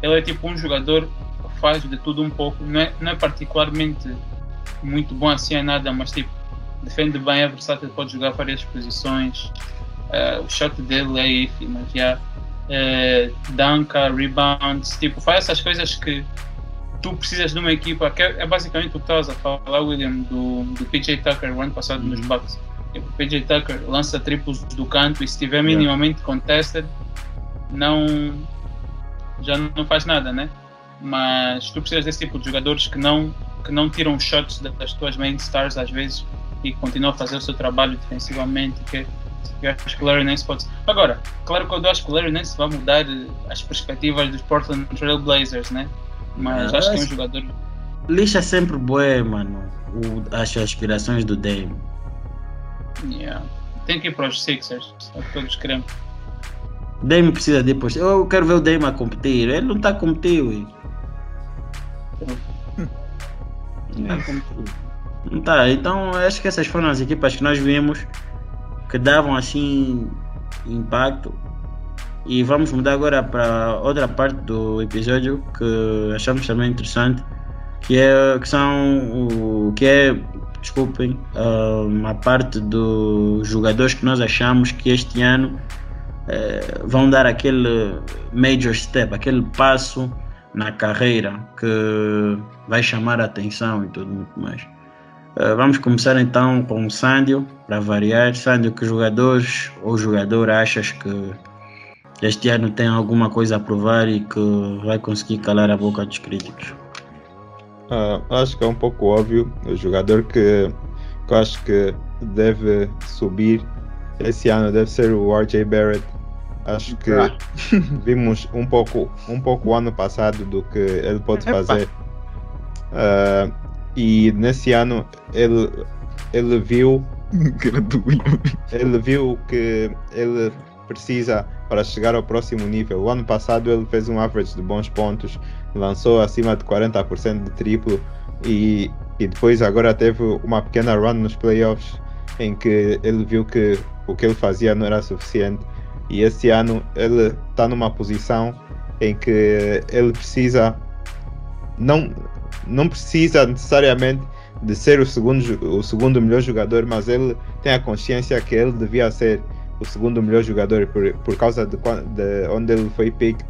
ele é tipo um jogador que faz de tudo um pouco, não é, não é particularmente muito bom assim a nada, mas tipo defende bem, é versátil, pode jogar várias posições. Uh, o shot dele é mas já. Yeah. Uh, danca, rebounds, tipo, faz essas coisas que tu precisas de uma equipa, que é, é basicamente o que estavas a falar, William, do, do PJ Tucker o ano passado nos uhum. Bucks. O PJ Tucker lança triplos do canto e se estiver minimamente contested, não já não faz nada, né? Mas tu precisas desse tipo de jogadores que não que não tiram shots das tuas main stars às vezes e continua a fazer o seu trabalho defensivamente, que eu acho que o Larry Nance pode. Agora, claro que eu acho que o Larry Nance vai mudar as perspectivas dos Portland Trail Blazers, né? Mas ah, acho que é um jogador. Lixa sempre bué, mano, o, as aspirações do Dame. Yeah. Tem que ir para os Sixers, é o que todos queremos. Dame precisa depois. Eu quero ver o Dame a competir. Ele não está a competir. Não está *laughs* a competir. Tá, então acho que essas foram as equipas que nós vimos que davam assim impacto. E vamos mudar agora para outra parte do episódio que achamos também interessante, que é que são o que é, desculpem, uma parte dos jogadores que nós achamos que este ano eh, vão dar aquele major step, aquele passo na carreira que vai chamar a atenção e tudo muito mais. Uh, vamos começar então com o Sandio, para variar. Sandio, que jogadores ou jogador achas que este ano tem alguma coisa a provar e que vai conseguir calar a boca dos críticos? Uh, acho que é um pouco óbvio. O jogador que, que eu acho que deve subir esse ano deve ser o RJ Barrett. Acho que ah. *laughs* vimos um pouco, um pouco o ano passado do que ele pode fazer. Uh, e nesse ano ele, ele viu *laughs* ele viu que ele precisa para chegar ao próximo nível. O ano passado ele fez um average de bons pontos, lançou acima de 40% de triplo e, e depois agora teve uma pequena run nos playoffs em que ele viu que o que ele fazia não era suficiente e esse ano ele está numa posição em que ele precisa não não precisa necessariamente de ser o segundo, o segundo melhor jogador, mas ele tem a consciência que ele devia ser o segundo melhor jogador por, por causa de, de onde ele foi picked,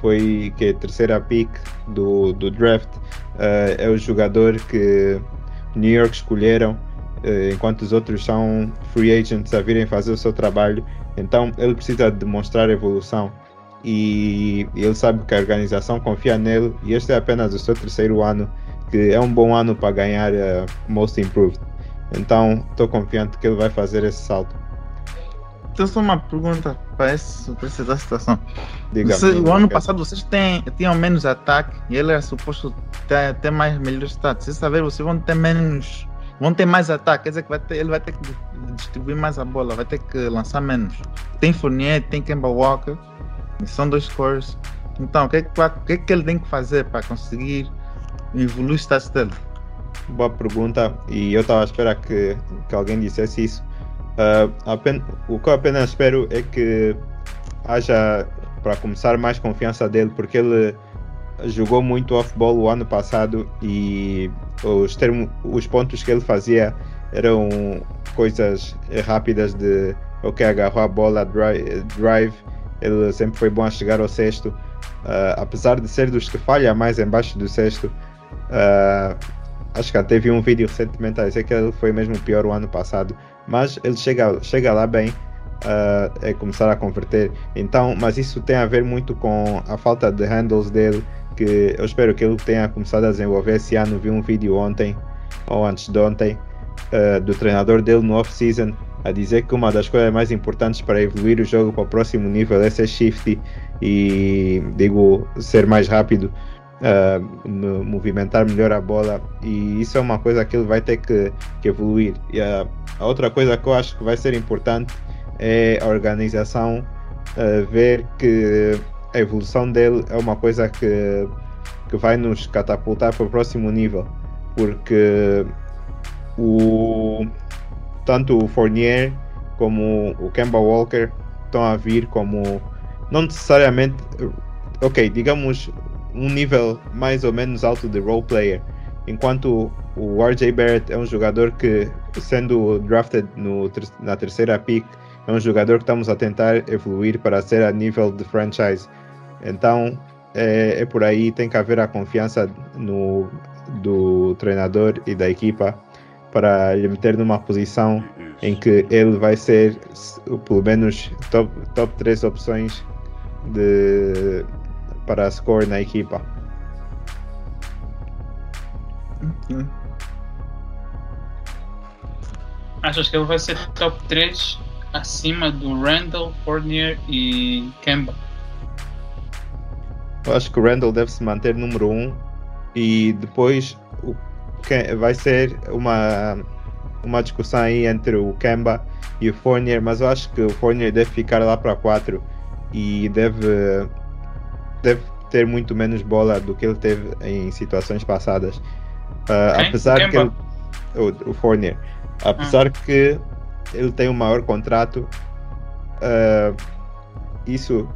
foi que a terceira pick do, do draft. Uh, é o jogador que New York escolheram, uh, enquanto os outros são free agents a virem fazer o seu trabalho. Então ele precisa demonstrar evolução e ele sabe que a organização confia nele e este é apenas o seu terceiro ano, que é um bom ano para ganhar uh, Most Improved. Então estou confiante que ele vai fazer esse salto. Então só uma pergunta para essa situação. Diga Você, o ano passado vocês têm, tinham menos ataque e ele era suposto ter, ter mais melhores status. Você saber, vocês vão ter menos. Vão ter mais ataque, quer dizer que vai ter, ele vai ter que distribuir mais a bola, vai ter que lançar menos. Tem Fournier, tem Kemba Walker são dois cores. Então, o que, é que, é que ele tem que fazer para conseguir evoluir o status dele? Boa pergunta, e eu estava a esperar que, que alguém dissesse isso. Uh, apenas, o que eu apenas espero é que haja, para começar, mais confiança dele, porque ele jogou muito off-ball o ano passado e os, termos, os pontos que ele fazia eram coisas rápidas de ok, agarrou a bola, drive, drive ele sempre foi bom a chegar ao sexto. Uh, apesar de ser dos que falha mais embaixo do sexto, uh, acho que até vi um vídeo recentemente a dizer que ele foi mesmo pior o ano passado. Mas ele chega, chega lá bem uh, é começar a converter. Então, mas isso tem a ver muito com a falta de handles dele, que eu espero que ele tenha começado a desenvolver esse ano. Vi um vídeo ontem ou antes de ontem uh, do treinador dele no off-season a dizer que uma das coisas mais importantes para evoluir o jogo para o próximo nível é ser shifty e digo ser mais rápido uh, movimentar melhor a bola e isso é uma coisa que ele vai ter que, que evoluir. E a, a, outra coisa que eu acho que vai ser importante é a organização, uh, ver que a evolução dele é uma coisa que, que vai nos catapultar para o próximo nível, porque o, tanto o Fournier como o Kemba Walker estão a vir como não necessariamente ok, digamos um nível mais ou menos alto de role player, enquanto o RJ Barrett é um jogador que, sendo drafted no, na terceira pick, é um jogador que estamos a tentar evoluir para ser a nível de franchise. Então é, é por aí, tem que haver a confiança no, do treinador e da equipa para lhe meter numa posição em que ele vai ser pelo menos top, top 3 opções de, para score na equipa. Okay. Achas que ele vai ser top 3 acima do Randall, Fournier e Kemba? Eu acho que o Randall deve se manter número 1 um, e depois o, vai ser uma, uma discussão aí entre o Kemba e o Fournier, mas eu acho que o Fournier deve ficar lá para 4 e deve deve ter muito menos bola do que ele teve em situações passadas. Uh, apesar Quem que ele, o, o Fournier, apesar ah. que ele tem um maior contrato, uh, isso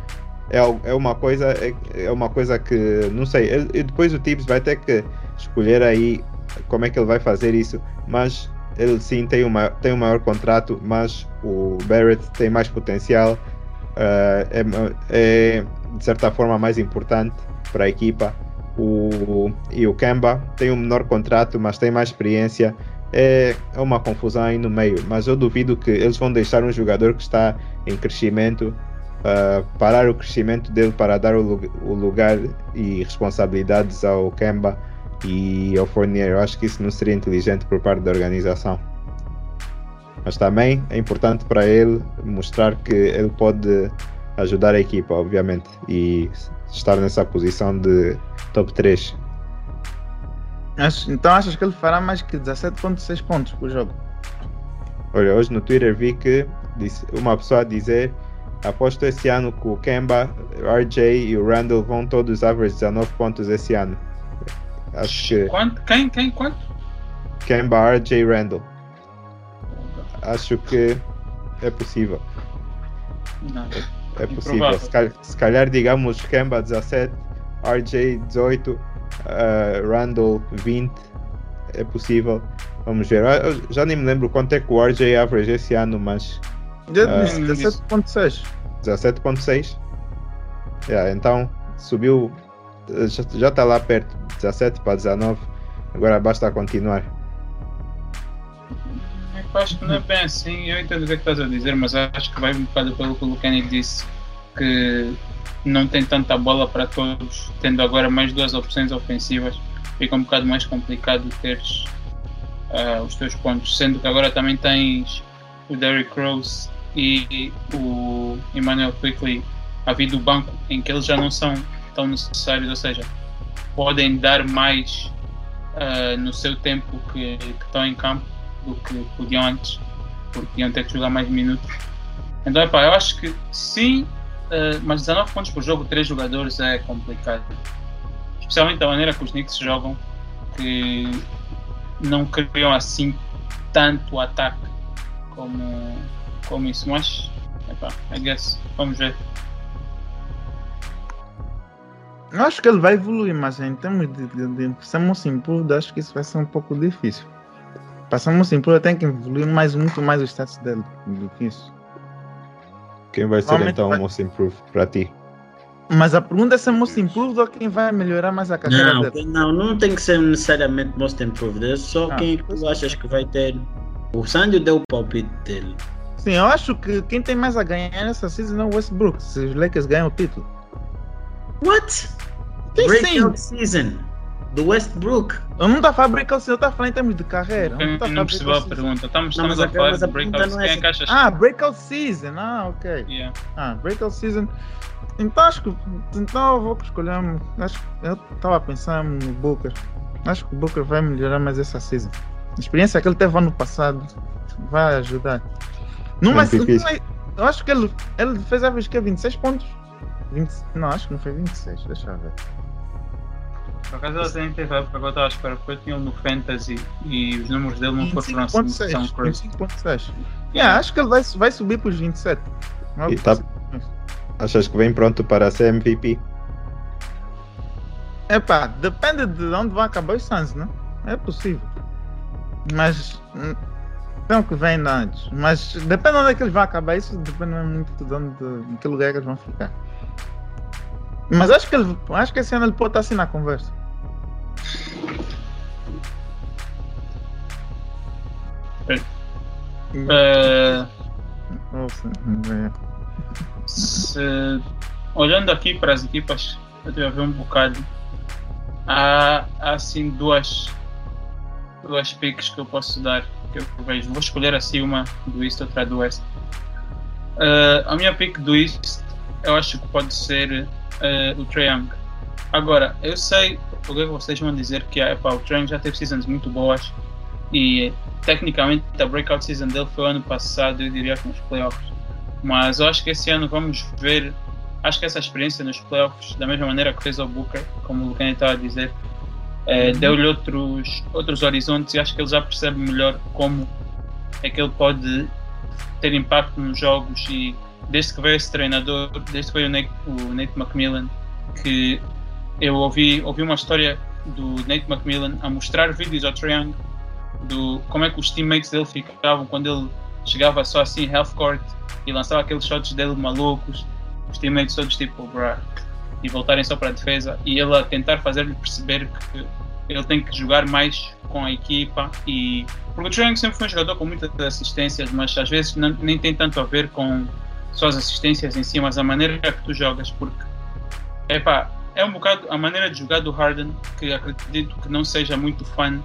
é, é uma coisa é, é, uma coisa que não sei. Ele, depois o Tibbs vai ter que escolher aí como é que ele vai fazer isso, mas ele sim tem, uma, tem um maior contrato, mas o Barrett tem mais potencial. Uh, é, é, de certa forma mais importante para a equipa. O, e o Kemba tem um menor contrato, mas tem mais experiência. É, é uma confusão aí no meio, mas eu duvido que eles vão deixar um jogador que está em crescimento uh, parar o crescimento dele para dar o, o, lugar e responsabilidades ao Kemba e ao Fournier. Eu acho que isso não seria inteligente por parte da organização. Mas também é importante para ele mostrar que ele pode ajudar a equipa, obviamente, e estar nessa posição de top 3. Então achas que ele fará mais que 17.6 pontos por jogo? Olha, hoje no Twitter vi que uma pessoa dizer aposto esse ano que o Kemba, o RJ e o Randall vão todos average 19 pontos esse ano. Acho que. Quanto? Quem? Quem? Quanto? Kemba, RJ e Randall. Acho que é possível. Não. É possível. Se calhar, se calhar, digamos, Kemba 17, RJ 18, uh, Randall 20. É possível. Vamos ver. Eu já nem me lembro quanto é que o RJ average esse ano, mas. Uh, 17.6. 17.6. Yeah, então subiu. Já está lá perto. 17 para 19. Agora basta continuar. Acho que não é bem assim. Eu entendo o que, é que estás a dizer, mas acho que vai um bocado pelo que o Kenny disse, que não tem tanta bola para todos, tendo agora mais duas opções ofensivas, fica um bocado mais complicado teres uh, os teus pontos, sendo que agora também tens o Derrick Rose e o Emmanuel Quickly a vir do banco, em que eles já não são tão necessários, ou seja, podem dar mais uh, no seu tempo que, que estão em campo do que podiam antes, porque iam ter que jogar mais minutos. Então, epá, eu acho que sim, uh, mas 19 pontos por jogo, 3 jogadores é complicado. Especialmente da maneira que os Knicks jogam, que não criam assim tanto ataque como, como isso. Mas, epá, I guess, vamos ver. Eu acho que ele vai evoluir, mas em termos de, de, de sermos improved, acho que isso vai ser um pouco difícil. Passamos simples, tem que evoluir mais, muito mais o status dele do que isso. Quem vai ser então o Most Improved para ti? Mas a pergunta é se é Most Improved ou quem vai melhorar mais a carreira não, dele? Não, não tem que ser necessariamente Most Improved. É só ah, quem tu achas que vai ter. O Sandy deu o palpite dele. Sim, eu acho que quem tem mais a ganhar nessa season é o Westbrook, se os Lakers ganham o título. What? Breakout sim. season do Westbrook. Eu não estou a falar breakout season, eu estou a falar em termos de carreira. Eu Eu não tô a não breakout season. pergunta. Estamos, Não, estamos mas a a- falar de breakouts. não é Quem é? Ah, breakout season. Ah, ok. Yeah. Ah, breakout season. Então acho que. Então eu vou escolher. Acho, eu estava pensando no Booker. Acho que o Booker vai melhorar mais essa season. A experiência que ele teve ano passado vai ajudar. Não vai ser. MVP. não vai- Eu acho que ele, ele fez a vez que é 26 pontos. 20, não, acho que não foi 26. Deixa eu ver. Por acaso ela tem teve época que eu estava à espera, porque eu tinha ele no Fantasy e os números dele não foram assim 25.6. tão crazy. 25.6. Yeah, acho que ele vai, vai subir para os 27. Não é E tá- Achas que vem pronto para ser MVP? Epá, depende de onde vai acabar os Suns, né? É possível. Mas. Não que vem antes. Mas depende de onde é que eles vão acabar. Isso depende muito de onde. em que lugar é que eles vão ficar. Mas acho que ele, acho que esse ano ele pode estar assim na conversa. Nossa, é. se- olhando aqui para as equipas, eu estive a ver um bocado. Há, há assim duas, duas picks que eu posso dar. Que eu vejo. Vou escolher assim uma do East, outra do West. Eh, a minha pick do East eu acho que pode ser eh, o Trae Young. Agora, eu sei o que é vocês vão dizer que ah, epá, o Trae Young já teve seasons muito boas e tecnicamente a breakout season dele foi o ano passado, eu diria que nos playoffs. Mas eu acho que esse ano vamos ver. Acho que essa experiência nos playoffs, da mesma maneira que fez ao Booker, como o Lucani estava a dizer, eh, deu-lhe outros, outros horizontes e acho que ele já percebe melhor como é que ele pode ter impacto nos jogos. E desde que veio esse treinador, desde que veio o Nate, o Nate McMillan, que eu ouvi, ouvi uma história do Nate McMillan a mostrar vídeos ao Young do como é que os teammates dele ficavam quando ele chegava só assim half court e lançava aqueles shots dele malucos, os teammates todos tipo bruh, e voltarem só para a defesa e ele a tentar fazer-lhe perceber que ele tem que jogar mais com a equipa e porque o Young sempre foi um jogador com muitas assistências, mas às vezes não- nem tem tanto a ver com só as assistências em si, mas a maneira que tu jogas, porque epá, é um bocado a maneira de jogar do Harden que acredito que não seja muito fã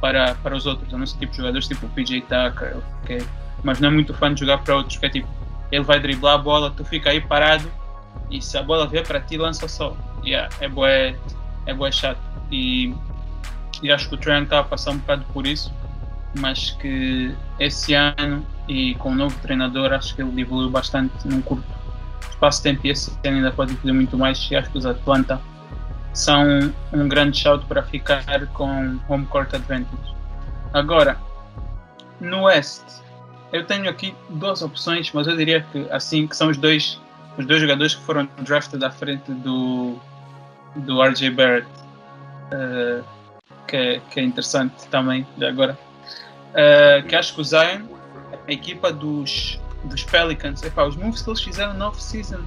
para, para os outros, a não ser tipo jogadores tipo o PJ Tucker, ok? Mas não é muito fã de jogar para outros, que é tipo, ele vai driblar a bola, tu fica aí parado e se a bola vier para ti, lança só. Yeah, é bué, é bué chato. E, e acho que o Trent está a passar um bocado por isso, mas que esse ano e com o novo treinador acho que ele evoluiu bastante num curto espaço de tempo e esse ano ainda pode evoluir muito mais e acho que os Atlanta são um grande shout para ficar com home court advantage. Agora, no West, eu tenho aqui duas opções, mas eu diria que assim que são os dois os dois jogadores que foram drafted à frente do do RJ Barrett, eh, que, é- que é interessante também já agora. Eh, que acho que o Zion, a equipa dos, dos Pelicans, epá, os moves que eles fizeram na off-season,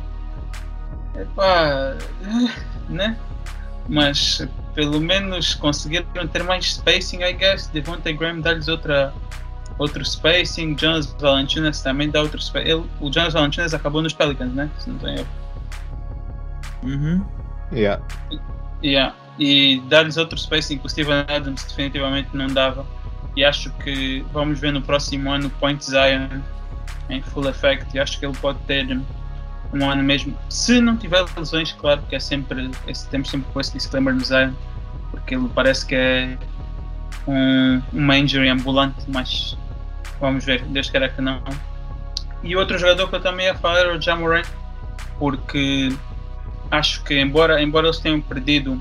epá, *laughs* né? Mas pelo menos conseguiram ter mais spacing, I guess. Devontae Graham dá-lhes outra, outro spacing. Jonas Valanciunas também dá outro spacing. Ele, o Jonas Valanciunas acabou nos Pelicans, né? Se não tenho erro. Uhum. Yeah. Yeah. E dar-lhes outro spacing que o Steven Adams definitivamente não dava. E acho que vamos ver no próximo ano Point Zion em full effect. E acho que ele pode ter um ano mesmo. Se não tiver lesões, claro, que é sempre. Esse, temos sempre com esse disclaimer no Zion, porque ele parece que é um, uma injury ambulante, mas vamos ver, Deus queira que não. E outro jogador que eu também ia falar era o Jamoran, porque acho que embora, embora eles tenham perdido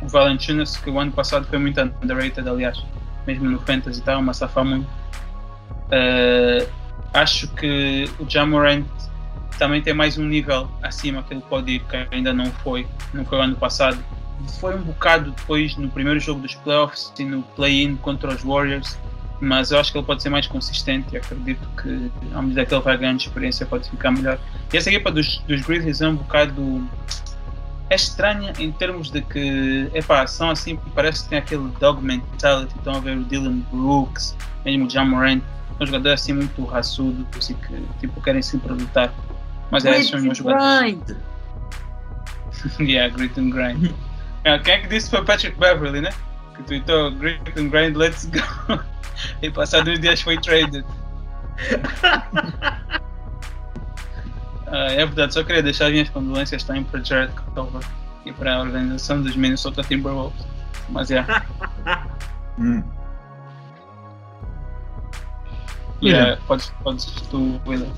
o Valanciunas, que o ano passado foi muito underrated, aliás, mesmo no Fantasy estava a safar muito. eh, acho que o Jamorant também tem mais um nível acima que ele pode ir, que ainda não foi, não foi o ano passado. Foi um bocado depois no primeiro jogo dos playoffs e no play-in contra os Warriors, mas eu acho que ele pode ser mais consistente e acredito que à medida que ele vai ganhando experiência pode ficar melhor. E essa equipa dos, dos Grizzlies é um bocado é estranha em termos de que epá, são assim, parece que tem aquele dog mentality, estão a ver o Dylan Brooks, mesmo o Jamorant, São jogadores assim muito raçudos, assim, que tipo, querem sempre lutar. Mas é, são os meus jogadores. grind. *laughs* yeah, grit and grind. É, quem é que disse foi Patrick Beverly, né? Que tweetou grit and grind, let's go. *laughs* e passados uns dias foi traded. *laughs* Ah, é verdade, só queria deixar as minhas condolências também para Jared Culver e para a organização dos Minnesota Timberwolves. Mas é. *laughs* Hum. Yeah, podes, podes tu, William.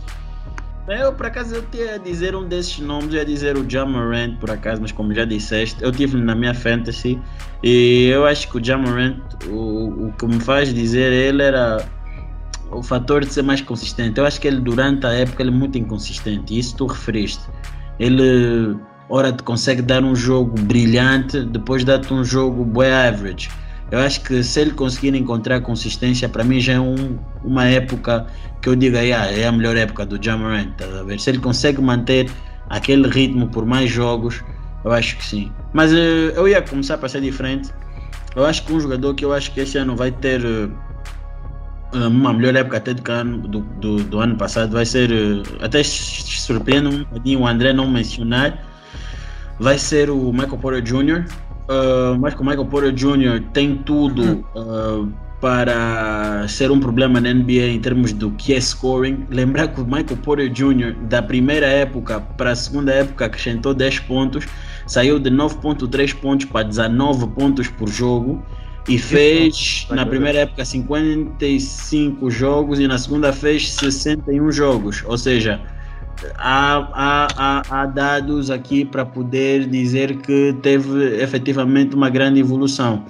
Eu, por acaso, eu ia dizer um desses nomes, eu ia dizer o Jamarant, por acaso, mas como já disseste, eu tive na minha fantasy e eu acho que o Jamarant, o, o que me faz dizer ele era o fator de ser mais consistente. Eu acho que ele, durante a época, ele é muito inconsistente, isso tu referiste. Ele, ora, te consegue dar um jogo brilhante, depois dá-te um jogo boy average. Eu acho que se ele conseguir encontrar consistência, para mim já é um, uma época que eu digo, ah, é a melhor época do Jamarant. Tá a ver? Se ele consegue manter aquele ritmo por mais jogos, eu acho que sim. Mas eh, eu ia começar para ser diferente. Eu acho que um jogador que eu acho que esse ano vai ter eh, uma melhor época até do, do, do, do ano passado vai ser, eh, até se surpreende um bocadinho o André não mencionar, vai ser o Michael Porter Jr. Uh, mas que o Michael Porter Jr. tem tudo uh, para ser um problema na NBA em termos do que é scoring. Lembrar que o Michael Porter Jr. da primeira época para a segunda época acrescentou 10 pontos, saiu de 9.3 pontos para 19 pontos por jogo e fez na primeira época 55 jogos e na segunda fez 61 jogos. Ou seja, há, há, há, há dados aqui para poder dizer que teve efetivamente uma grande evolução.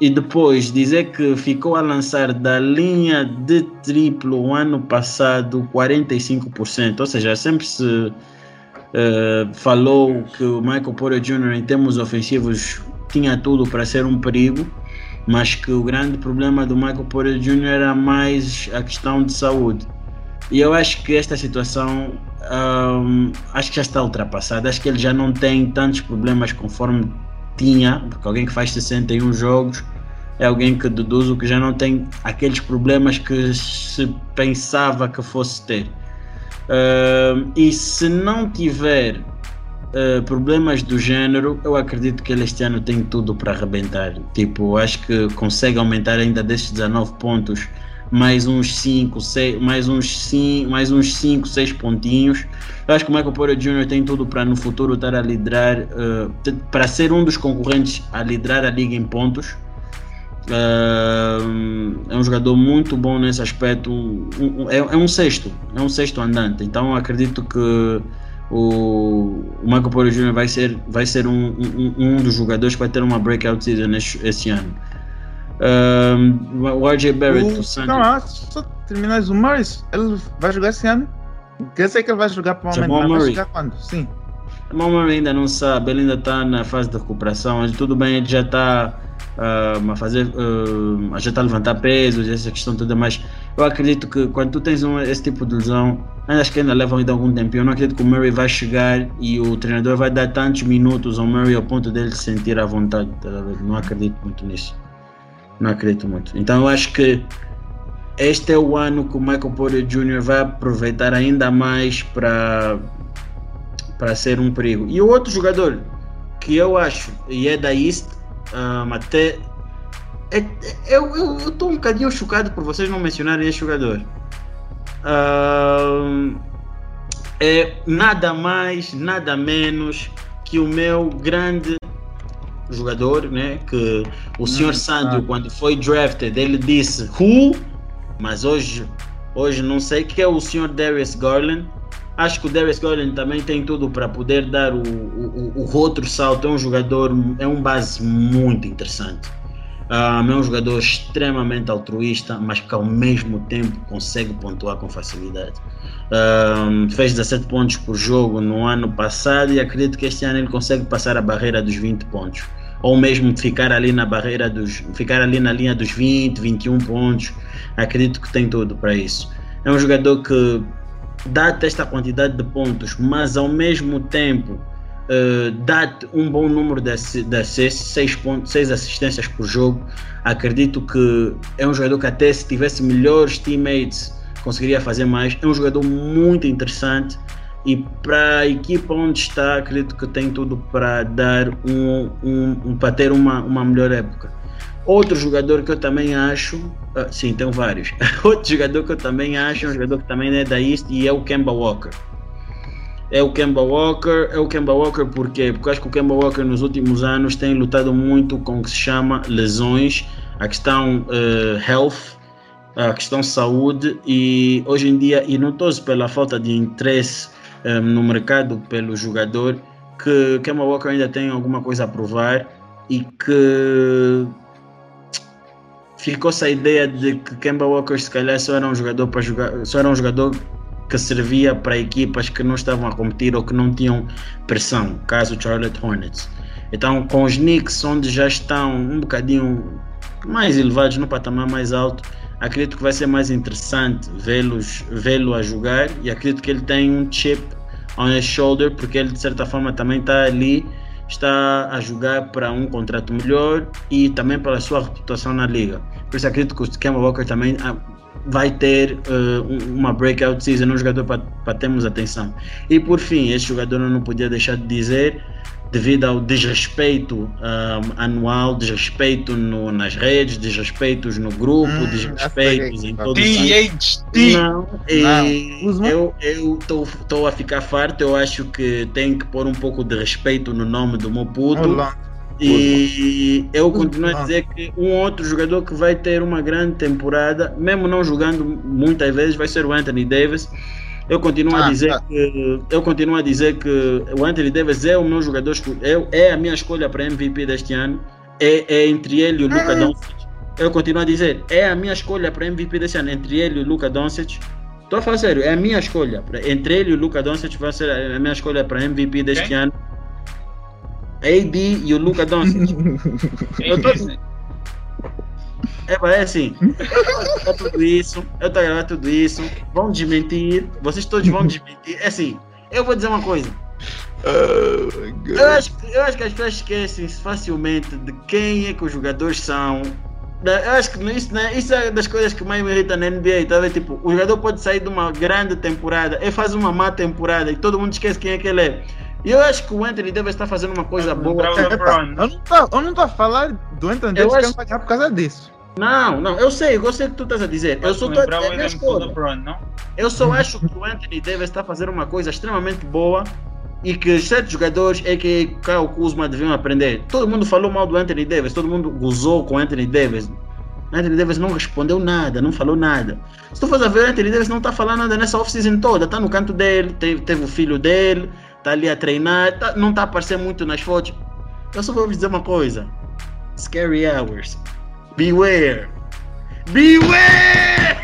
E depois dizer que ficou a lançar da linha de triplo o ano passado 45%, ou seja, sempre se uh, falou que o Michael Porter Jr. em termos ofensivos tinha tudo para ser um perigo, mas que o grande problema do Michael Porter Jr. era mais a questão de saúde. E eu acho que esta situação um, acho que já está ultrapassada. Acho que ele já não tem tantos problemas conforme tinha, porque alguém que faz 61 jogos é alguém que deduzo que já não tem aqueles problemas que se pensava que fosse ter. Um, e se não tiver uh, problemas do género, eu acredito que ele este ano tem tudo para arrebentar. Tipo, acho que consegue aumentar ainda desses 19 pontos mais uns 5, 6, mais uns 5, mais uns 5, 6 pontinhos. Eu acho que o Michael Porter Jr. tem tudo para no futuro estar a liderar, uh, para ser um dos concorrentes a liderar a liga em pontos. Uh, é um jogador muito bom nesse aspecto. Um, um, é, é, um sexto, é um sexto andante. Então acredito que o, o Michael Porter Jr. vai ser, vai ser um, um, dos jogadores que vai ter uma breakout season esse, esse ano. Um, o RJ Barrett o, do Santos. Não, só terminar o Morris, ele vai jogar esse ano? Quer dizer que ele vai jogar para o momento, mas vai jogar quando? Sim. O Murray ainda não sabe, ele ainda está na fase de recuperação, mas tudo bem, ele já está uh, a fazer, uh, já está a levantar pesos, essa questão toda, mas eu acredito que quando tu tens um, esse tipo de lesão, acho que ainda leva ainda algum tempo, eu não acredito que o Murray vai chegar e o treinador vai dar tantos minutos ao Murray ao ponto dele se sentir à vontade, tá não acredito muito nisso. Não acredito muito. Então eu acho que este é o ano que o Michael Porter Jr. vai aproveitar ainda mais para para ser um perigo. E o outro jogador que eu acho, e é da East, um, até. É, é, eu estou um bocadinho chocado por vocês não mencionarem esse jogador. Um, é nada mais, nada menos que o meu grande jogador, né? Que o senhor hum, Sandio, ah. quando foi drafted, ele disse who, mas hoje, hoje não sei que é o senhor Darius Garland. Acho que o Darius Garland também tem tudo para poder dar o, o, o outro salto. É um jogador, é um base muito interessante. Um, é um jogador extremamente altruísta, mas que ao mesmo tempo consegue pontuar com facilidade. Um, fez 17 pontos por jogo no ano passado e acredito que este ano ele consegue passar a barreira dos 20 pontos. Ou mesmo ficar ali na barreira dos. ficar ali na linha dos 20, 21 pontos. Acredito que tem tudo para isso. É um jogador que dá-te esta quantidade de pontos, mas ao mesmo tempo uh, dá um bom número de, de assists, 6, pontos, 6 assistências por jogo. Acredito que é um jogador que até se tivesse melhores teammates conseguiria fazer mais. É um jogador muito interessante e para a equipa onde está, acredito que tem tudo para dar um, um, um para ter uma, uma melhor época. Outro jogador que eu também acho, uh, sim, tem vários. *laughs* Outro jogador que eu também acho, é um jogador que também é da East e é o Kemba Walker. É o Kemba Walker, é o Kemba Walker por quê? Porque acho que o Kemba Walker nos últimos anos tem lutado muito com o que se chama lesões, a questão uh, health, a questão saúde e hoje em dia, e notou-se pela falta de interesse um, eh, no mercado pelo jogador, que Kemba Walker ainda tem alguma coisa a provar e que ficou-se a ideia de que Kemba Walker se calhar só era um jogador para jogar, só era um jogador que servia para equipas que não estavam a competir ou que não tinham pressão, caso Charlotte Hornets. Então, com os Knicks, onde já estão um bocadinho mais elevados, no patamar mais alto, acredito que vai ser mais interessante vê-los vê-lo a jogar e acredito que ele tem um chip on his shoulder, porque ele de certa forma também está ali está a jogar para um contrato melhor e também pela sua reputação na liga. Por isso acredito que o Kemba Walker também ah, vai ter uh, uma breakout season, um jogador para termos atenção. E por fim, esse jogador eu não podia deixar de dizer, devido ao desrespeito um, anual, desrespeito no, nas redes, desrespeitos no grupo, hum, desrespeitos em todo o Não, não. eu estou a ficar farto, eu acho que tem que pôr um pouco de respeito no nome do meu puto. E eu continuo a dizer que um outro jogador que vai ter uma grande temporada, mesmo não jogando muitas vezes, vai ser o Anthony Davis. Eu continuo ah, a dizer tá. que eu continuo a dizer que o Anthony Davis é o meu jogador, é, é a minha escolha para MVP deste ano. É, é entre ele e o Luca hum. Doncic. Eu continuo a dizer, é a minha escolha para MVP deste ano, entre ele e o Luca Doncic. Estou a falar sério, é a minha escolha. Entre ele e o Luca Doncic vai ser a minha escolha para MVP deste okay. ano. AD e o Luca Doncic. *laughs* eu tô dizendo. É, é assim, eu tudo isso, eu tô gravando tudo isso, vão desmentir, vocês todos vão desmentir. É assim, eu vou dizer uma coisa. Oh, eu, acho, eu acho que as pessoas esquecem facilmente de quem é que os jogadores são. Eu acho que isso, né, isso é das coisas que mais me irrita na NBA, tá? Tipo, o jogador pode sair de uma grande temporada, ele faz uma má temporada e todo mundo esquece quem é que ele é. E eu acho que o Anthony deve estar fazendo uma coisa boa. eu não tô a falar do Anthony Davis acho... ganhar por causa disso. Não, não, eu sei, eu sei o que tu estás a dizer. eu só, tô, é não? eu só acho que o Anthony Davis está fazendo uma coisa extremamente boa e que certos jogadores é que Kyle Kuzma deviam aprender. Todo mundo falou mal do Anthony Davis, todo mundo gozou com o Anthony Davis. Anthony Davis não respondeu nada, não falou nada. Se tu for ver, Anthony Davis não está falando nada nessa off-season toda, está no canto dele, teve, teve o filho dele, tá ali a treinar, tá, não tá aparecendo muito nas fotos. Eu só vou dizer uma coisa: Scary Hours. Beware! Beware!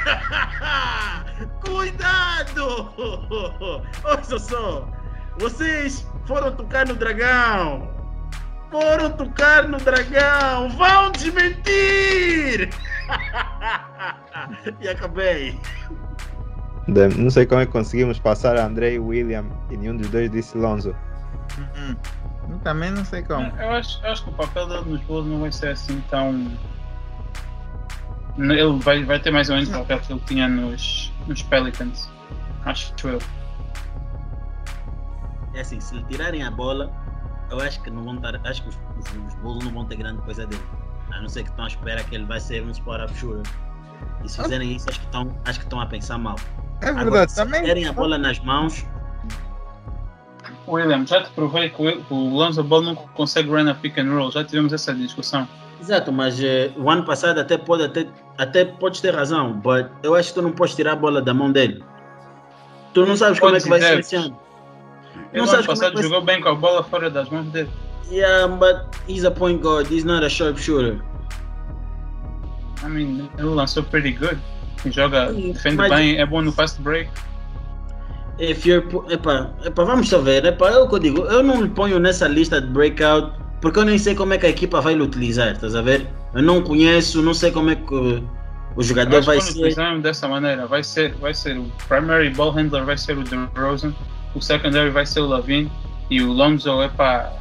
*laughs* Cuidado! *laughs* Olha só, vocês foram tocar no dragão! Foram tocar no dragão! Vão desmentir! *laughs* e acabei. Não sei como é que conseguimos passar a André e William e nenhum dos dois disse Lonzo. Uhum. Também não sei como. Eu acho, eu acho que o papel dele nos Bulls não vai ser assim tão. Ele vai, vai ter mais ou menos o papel que ele tinha nos, nos Pelicans. Acho eu. É assim, se lhe tirarem a bola, eu acho que não vão estar. Acho que os, os, os Bulls não vão ter grande coisa dele. A não ser que estão à espera que ele vai ser um spot-up shooter. E se fizerem isso, acho que estão, acho que estão a pensar mal. É verdade, Agora, se também. terem a bola nas mãos. William, já te provei que o Lonzo Ball não consegue run a pick and roll, já tivemos essa discussão. Exato, mas uh, o ano passado até pode até, até podes ter razão, but eu acho que tu não podes tirar a bola da mão dele. Tu não sabes como é que vai ser esse ano. Ele ano passado é jogou bem com a bola fora das mãos dele. Yeah, but he's a point guard, he's not a sharpshooter. I mean, ele lançou pretty good joga, defende Mas, bem, é bom no fast break. If you're, epa, epa, vamos só ver, epa, é o que eu digo, eu não lhe ponho nessa lista de breakout porque eu nem sei como é que a equipa vai lhe utilizar, estás a ver? Eu não conheço, não sei como é que o jogador vai ser. dessa maneira, vai ser, vai ser o primary ball handler vai ser o DeRozan, o secondary vai ser o Lavin E o Lonzo, epá,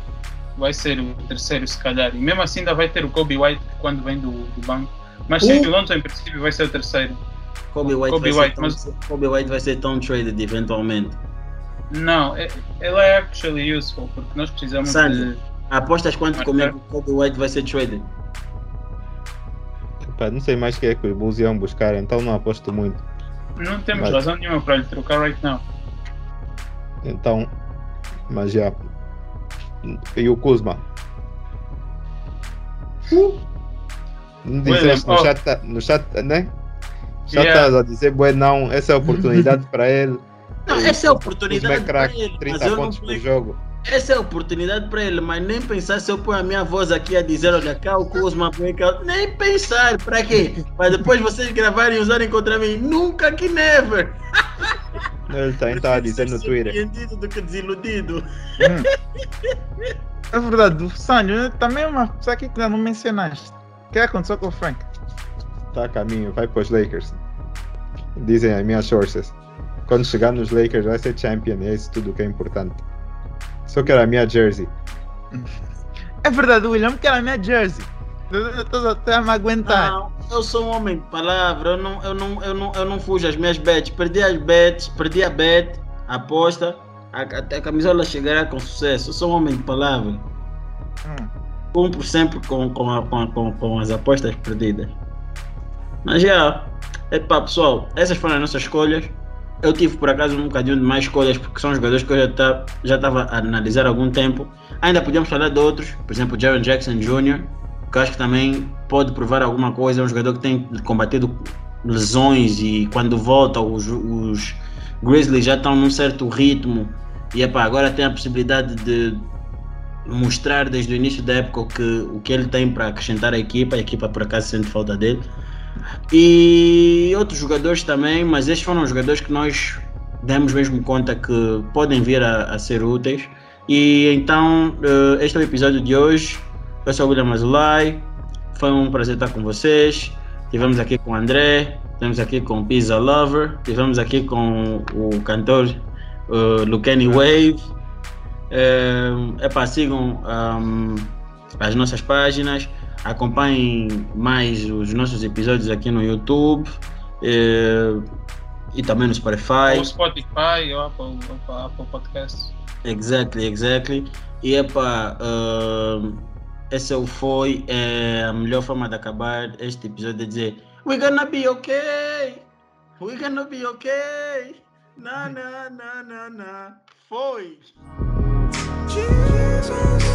vai ser o terceiro se calhar. E mesmo assim ainda vai ter o Kobe White quando vem do, do banco. Mas sim, Uh. o Lonzo em princípio vai ser o terceiro. Kobe White, Kobe vai, White, ser mas- tão, Kobe White vai ser tão traded eventualmente. Não, é- ele é actually useful, porque nós precisamos Sandy. de. Apostas quanto como é que o Kobe White vai ser traded? Pá, não sei mais o que é que os Bulls iam buscar, então não aposto muito. Não temos Mas- razão nenhuma para lhe trocar right now. Então, mas já. E o Kuzma? Não disseste no chat, no chat, né? Já Yeah. estás a dizer, bué, não, essa é a oportunidade para ele. Não, essa é a oportunidade para ele, mas 30 eu não pontos por jogo. Essa é a oportunidade para ele, mas nem pensar se eu ponho a minha voz aqui a dizer, olha cá o Kuzma, nem pensar, para quê? Para depois vocês gravarem e usarem contra mim. Nunca que never. Ele também está a dizer no Twitter. Surpreendido do que desiludido. É verdade, o também é uma pessoa aqui que não mencionaste. O que aconteceu com o Frank? Está a caminho, vai para os Lakers. Dizem as minhas sources. Quando chegar nos Lakers vai ser champion, e é isso tudo que é importante. Só quero a minha jersey. *laughs* É verdade, William, que era a minha jersey. Estou até a me aguentar. Não, eu sou um homem de palavra, eu não, eu não, eu não, eu não fujo às minhas bets. Perdi as bets, perdi a bet, a aposta, a, até a camisola chegará com sucesso. Eu sou um homem de palavra. Hum. Cumpro sempre com, com, a- com, com, com as apostas perdidas. Mas já, epá, pessoal, essas foram as nossas escolhas. Eu tive por acaso um bocadinho de mais escolhas porque são jogadores que eu já tá- estava a analisar há algum tempo. Ainda podíamos falar de outros, por exemplo, Jaron Jackson Jr., que eu acho que também pode provar alguma coisa. É um jogador que tem combatido lesões e quando volta, os, os Grizzlies já estão num certo ritmo. E epá, agora tem a possibilidade de mostrar desde o início da época o que, o que ele tem para acrescentar à equipa. A equipa por acaso sente falta dele. E outros jogadores também, mas estes foram os jogadores que nós demos mesmo conta que podem vir a, a ser úteis. E então, eh, este é o episódio de hoje. Eu sou o William Azulay. Foi um prazer estar com vocês. Tivemos aqui com o André, tivemos aqui com o Pizza Lover, tivemos aqui com o cantor uh, Lucani Wave. É, epá, sigam ahm, as nossas páginas, acompanhem mais os nossos episódios aqui no YouTube eh, e também no Spotify. Ou Spotify, ou Apple, Apple Podcasts. Exactly, exactly. E epá, uh, esse é foi é a melhor forma de acabar este episódio é dizer We're gonna be okay! We're gonna be okay! Na na na na na Foi! Jesus.